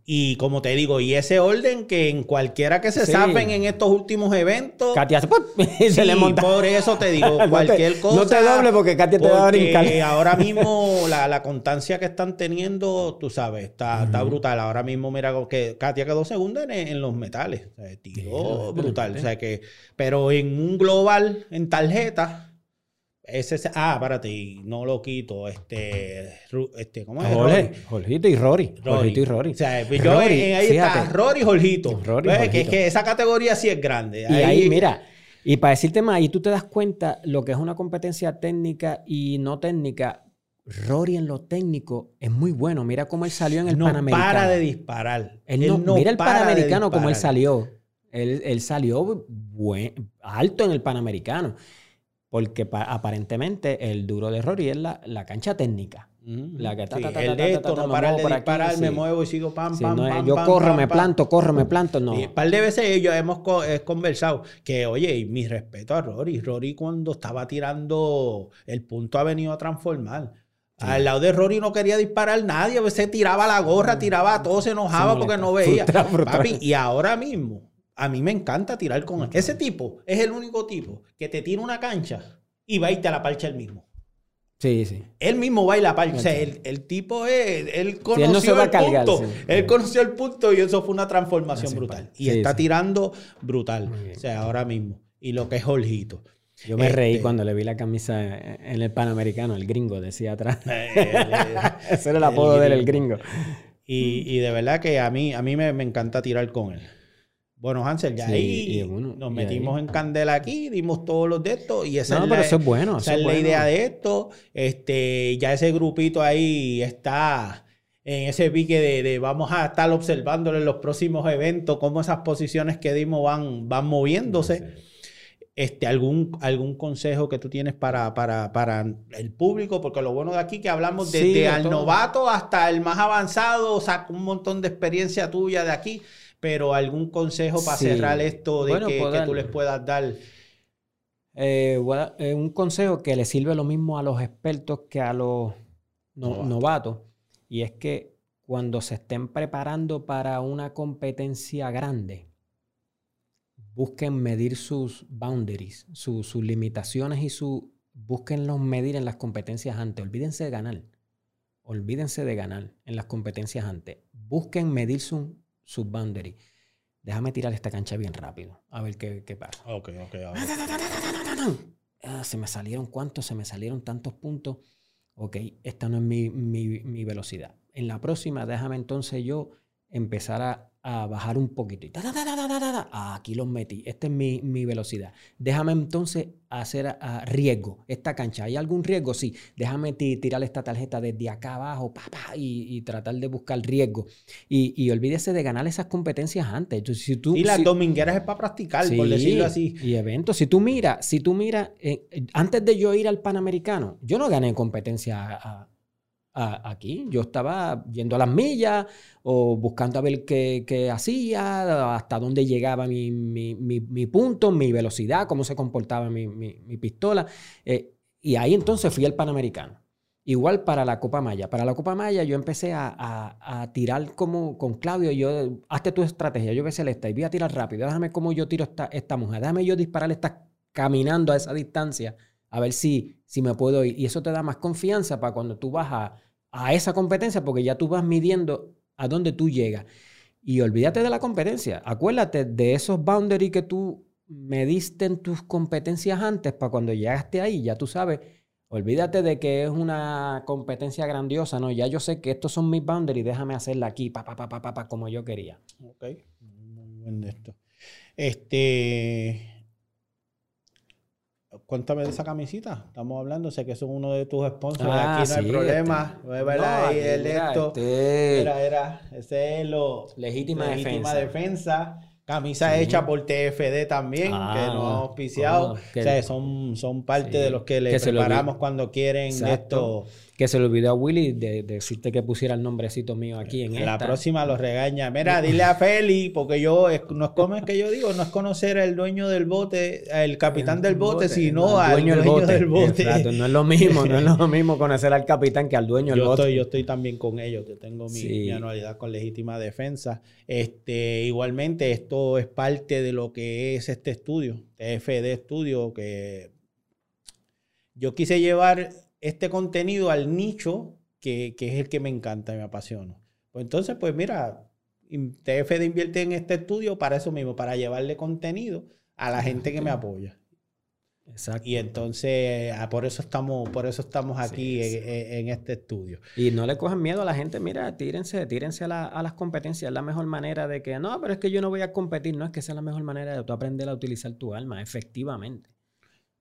Y como te digo, y ese orden que en cualquiera que se saben en estos últimos eventos. Katia se, le monta. Por eso te digo, cualquier cosa. No te doble porque Katia te va a brincar. ahora mismo la, la, constancia que están teniendo, tú sabes, está, está brutal. Ahora mismo, mira que Katia quedó segunda en, en los metales. O sea, tiró brutal. O sea que, pero en un global, en tarjeta ese, ah, espérate, y no lo quito. Este, este ¿cómo es? Rory. Jorgito y Rory. Jorgito y Rory. O sea, pues yo ahí está Rory y Jorgito. Rory, Que, es que esa categoría sí es grande. Y ahí, mira, y para decirte más, y tú te das cuenta lo que es una competencia técnica y no técnica. Rory en lo técnico es muy bueno. Mira cómo él salió en el no Panamericano. para de disparar. Él, no, mira el Panamericano como él salió. Él, él salió buen, alto en el Panamericano. Porque aparentemente el duro de Rory es la, la cancha técnica. La que está, el de esto, no parar de disparar, me muevo y sigo pam, pam, pam, Yo corro, me planto, corro, me planto, no. un par de veces ellos hemos conversado que, oye, mi respeto a Rory. Rory cuando estaba tirando el punto ha venido a transformar. Al lado de Rory no quería disparar nadie, a veces tiraba la gorra, tiraba todo, se enojaba porque no veía. Papi, y ahora mismo a mí me encanta tirar con él. Ese tipo es el único tipo que te tira una cancha y va irte a la parcha él mismo. Sí, sí. Él mismo va a la parcha. O sea, el, tipo es. Él conoció el punto. Él conoció el punto y eso fue una transformación brutal. Y está tirando brutal. O sea, ahora mismo. Y lo que es Jorgito. Yo me reí este cuando le vi la camisa en el Panamericano, el gringo, decía atrás. Eh, Ese era el apodo de él, el gringo. Y, de verdad que a mí, a mí me encanta tirar con él. Bueno, Hansel, ya ahí nos metimos en candela aquí, dimos todos los de estos y esa, es, la, eso es, bueno, esa es, la idea de esto. Este, ya ese grupito ahí está en ese pique de, vamos a estar observándole en los próximos eventos, cómo esas posiciones que dimos van, van moviéndose. Este, algún, algún consejo que tú tienes para, para, para, el público, porque lo bueno de aquí que hablamos desde al novato hasta el más avanzado, o sea, un montón de experiencia tuya de aquí, pero algún consejo para cerrar esto de que, que, tú les puedas dar. Eh, eh, un consejo que le sirve lo mismo a los expertos que a los novatos, y es que cuando se estén preparando para una competencia grande, busquen medir sus boundaries, sus limitaciones y su, búsquenlos medir en las competencias antes. Olvídense de ganar. Olvídense de ganar en las competencias antes. Busquen medir sus boundaries. Déjame tirar esta cancha bien rápido. A ver qué, pasa. Ok, ok. Ah, se me salieron cuántos, se me salieron tantos puntos. Ok, esta no es mi, mi velocidad. En la próxima, déjame entonces yo empezar a a bajar un poquito. Y aquí los metí. Esta es mi, velocidad. Déjame entonces hacer a, riesgo esta cancha. ¿Hay algún riesgo? Sí. Déjame tirar esta tarjeta desde acá abajo y, tratar de buscar riesgo. Y, olvídese de ganar esas competencias antes. si tú, y las domingueras es para practicar, por decirlo así. Y eventos. Si tú miras, si tú miras, eh, antes de yo ir al Panamericano, yo no gané competencia a aquí. Yo estaba yendo a las millas o buscando a ver qué, hacía, hasta dónde llegaba mi, punto, mi velocidad, cómo se comportaba mi, pistola. Eh, y ahí entonces fui al Panamericano. Igual para la Copa Maya. Para la Copa Maya yo empecé a, tirar como con Claudio. Yo, hazte tu estrategia. Yo voy a hacer esta y voy a tirar rápido. Déjame cómo yo tiro esta, esta mujer. Déjame yo disparar esta caminando a esa distancia a ver si, si me puedo ir. Y eso te da más confianza para cuando tú vas a, a esa competencia porque ya tú vas midiendo a dónde tú llegas. Y olvídate de la competencia. Acuérdate de esos boundaries que tú mediste en tus competencias antes para cuando llegaste ahí, ya tú sabes. Olvídate de que es una competencia grandiosa, ¿no? Ya yo sé que estos son mis boundaries, déjame hacerla aquí, pa, pa, pa, pa, pa, como yo quería. Ok, muy buen esto. Este, Cuéntame de esa camisita. Estamos hablando, sé que son uno de tus sponsors. Ah, aquí no hay problema. No, ahí el esto. Este... Era, era. Ese es lo. Legítima, legítima defensa. Camisa hecha por TFD también, que ah, nos ha auspiciado. o sea, son, son parte de los que le preparamos cuando quieren esto que se le olvidó a Willy de, decirte que pusiera el nombrecito mío aquí en, La próxima lo regaña. Mira, dile a Feli, porque yo, no es como es que yo digo, no es conocer al dueño del bote, al capitán del bote, sino al dueño, del bote. no es lo mismo, no es lo mismo conocer al capitán que al dueño del bote. Estoy, yo estoy también con ellos, yo tengo mi, anualidad con legítima defensa. Este, igualmente, esto es parte de lo que es este estudio, TFD Estudio, que yo quise llevar este contenido al nicho que, es el que me encanta y me apasiona. Pues entonces, pues mira, TFD invierte en este estudio para eso mismo, para llevarle contenido a la gente que me apoya. Exacto. Y entonces, ah, por eso estamos, por eso estamos aquí En, este estudio. Y no le cojan miedo a la gente, mira, tírense, tírense a, a, las competencias. Es la mejor manera de que, no, pero es que yo no voy a competir. No es que sea la mejor manera de tú aprender a utilizar tu alma, efectivamente.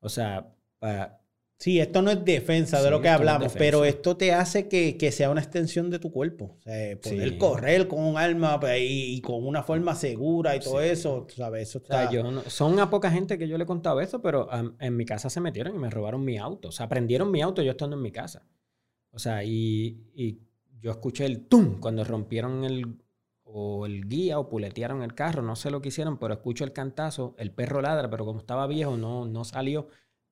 O sea, para, Sí, esto no es defensa de lo que hablamos, pero esto te hace que, sea una extensión de tu cuerpo. O sea, poder correr con un arma pues, y, con una forma segura y todo eso, ¿sabes? Eso está... son a poca gente que yo le he contado eso, pero en mi casa se metieron y me robaron mi auto. O sea, prendieron mi auto yo estando en mi casa. O sea, y, yo escuché el tum cuando rompieron el, o el guía o puletearon el carro, no sé lo que hicieron, pero escucho el cantazo, el perro ladra, pero como estaba viejo no, no salió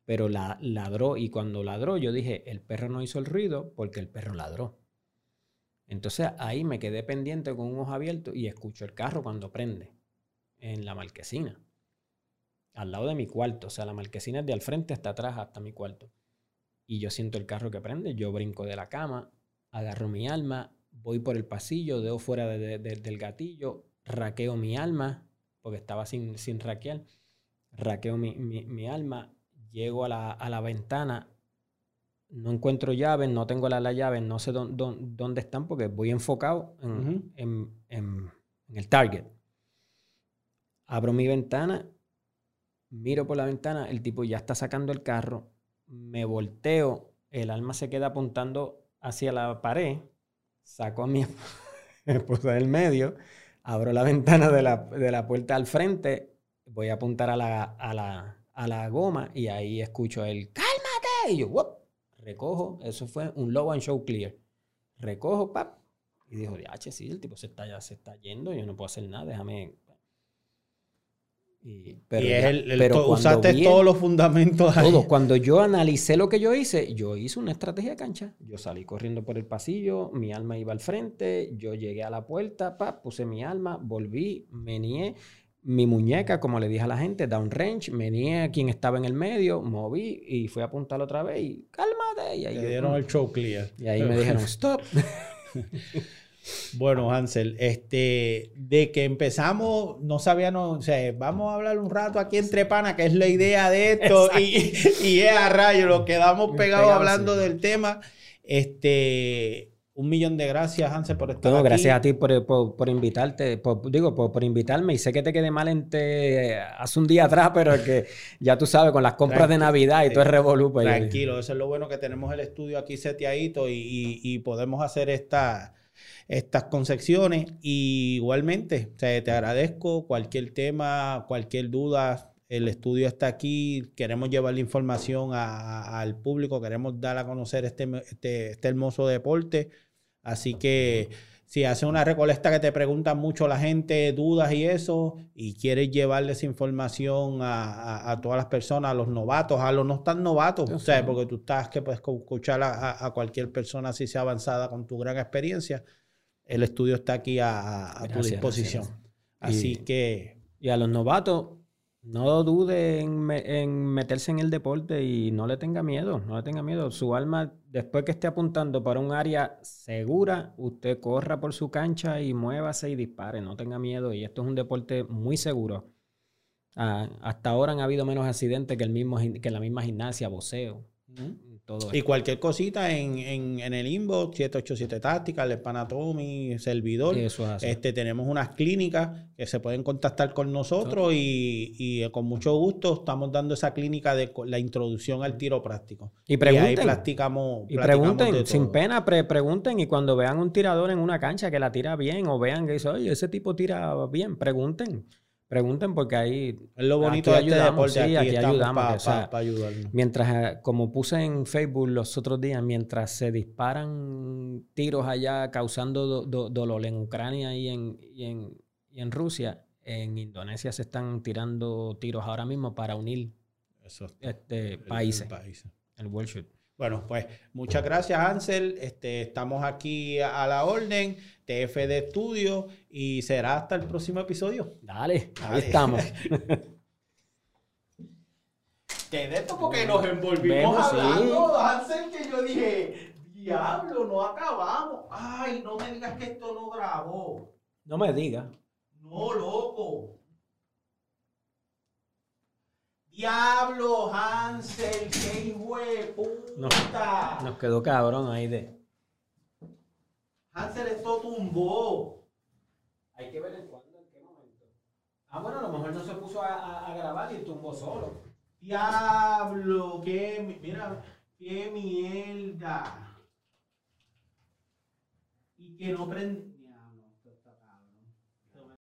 pero la, ladró y cuando ladró yo dije, el perro no hizo el ruido porque el perro ladró. Entonces ahí me quedé pendiente con un ojo abierto y escucho el carro cuando prende en la marquesina, al lado de mi cuarto. O sea, la marquesina es de al frente hasta atrás, hasta mi cuarto. Y yo siento el carro que prende, yo brinco de la cama, agarro mi alma, voy por el pasillo, dejo fuera del gatillo, raqueo mi alma, porque estaba sin, sin raquear, raqueo mi, mi alma, llego a la, ventana, no encuentro llaves, no tengo las la llaves, no sé dónde, están porque voy enfocado en, el target. Abro mi ventana, miro por la ventana, el tipo ya está sacando el carro, me volteo, el alma se queda apuntando hacia la pared saco a mi esposa del medio, abro la ventana de la, puerta al frente, voy a apuntar a la, a la, goma y ahí escucho el ¡Cálmate! Y yo, ¡Wop! recojo, eso fue un low and show clear. Recojo, pap, y dijo, H, sí, el tipo se está, ya se está yendo, yo no puedo hacer nada, déjame y, pero, usaste todos los fundamentos. Cuando yo analicé lo que yo hice, yo hice una estrategia de cancha. Yo salí corriendo por el pasillo, mi alma iba al frente, yo llegué a la puerta, pa, puse mi alma, volví, nié mi muñeca, como le dije a la gente, down range, nié a quien estaba en el medio, moví y fui a apuntar otra vez y cálmate. Y ahí dieron el show clear. Y ahí me dijeron, stop. Bueno, Hansel, este, de que empezamos, no sabíamos, o sea, vamos a hablar un rato aquí entre pana, que es la idea de esto, y, y, es a rayo, lo quedamos pegados hablando del tema. Este, un millón de gracias, Hansel, por estar no, Gracias a ti por, por, invitarte, digo, por, invitarme. Y sé que te quedé mal en hace un día atrás, pero es que ya tú sabes, con las compras de Navidad y todo es revolú. Pues, tranquilo, eso es lo bueno que tenemos el estudio aquí seteadito y, y, y podemos hacer esta estas concepciones. Y igualmente, te agradezco cualquier tema, cualquier duda. El estudio está aquí, queremos llevar la información al público, queremos dar a conocer este, este, este, hermoso deporte. Así que si hace una recolecta que te preguntan mucho la gente, dudas y eso, y quieres llevarles información a, todas las personas, a los novatos, a los no tan novatos, o sea, porque tú estás que puedes escuchar a, a, cualquier persona así sea avanzada con tu gran experiencia el estudio está aquí a, tu disposición. Así que... Y a los novatos, no dude en, meterse en el deporte y no le tenga miedo, no le tenga miedo. Su alma, después que esté apuntando para un área segura, usted corra por su cancha y muévase y dispare, no tenga miedo. Y esto es un deporte muy seguro. Ah, hasta ahora han habido menos accidentes que, el mismo, que la misma gimnasia, voceo y cualquier cosita en, en, el inbox, 787 Táctica, el Panatomi, servidor. Este, tenemos unas clínicas que se pueden contactar con nosotros y, y, con mucho gusto estamos dando esa clínica de la introducción al tiro práctico. Y pregunten. ahí practicamos. Y pregunten, sin pena, pregunten. Y cuando vean un tirador en una cancha que la tira bien o vean que dice, oye, ese tipo tira bien, pregunten. Pregunten porque ahí... Es lo bonito de este deporte, aquí, ayudamos. Para ayudarnos. Mientras, eh, como puse en Facebook los otros días, mientras se disparan tiros allá causando dolor en Ucrania y en, y en, y en Rusia, en Indonesia se están tirando tiros ahora mismo para unir este, países. El, World Shoot. Bueno, pues muchas gracias, Ansel. Este, estamos aquí a la orden. TF de estudio y será hasta el próximo episodio. Dale, ahí estamos. Te de esto porque nos envolvimos hablando, Hansel, que yo dije, diablo, no acabamos. Ay, no me digas que esto no grabó. No me digas. No, loco. Diablo, Hansel, qué hijo de puta. nos quedó cabrón ahí de. Hansel esto tumbó. Hay que ver en cuándo, en qué momento. Ah, bueno, a lo mejor no se puso a, grabar y tumbó solo. Diablo, qué, mira, qué mierda. Y que no prende.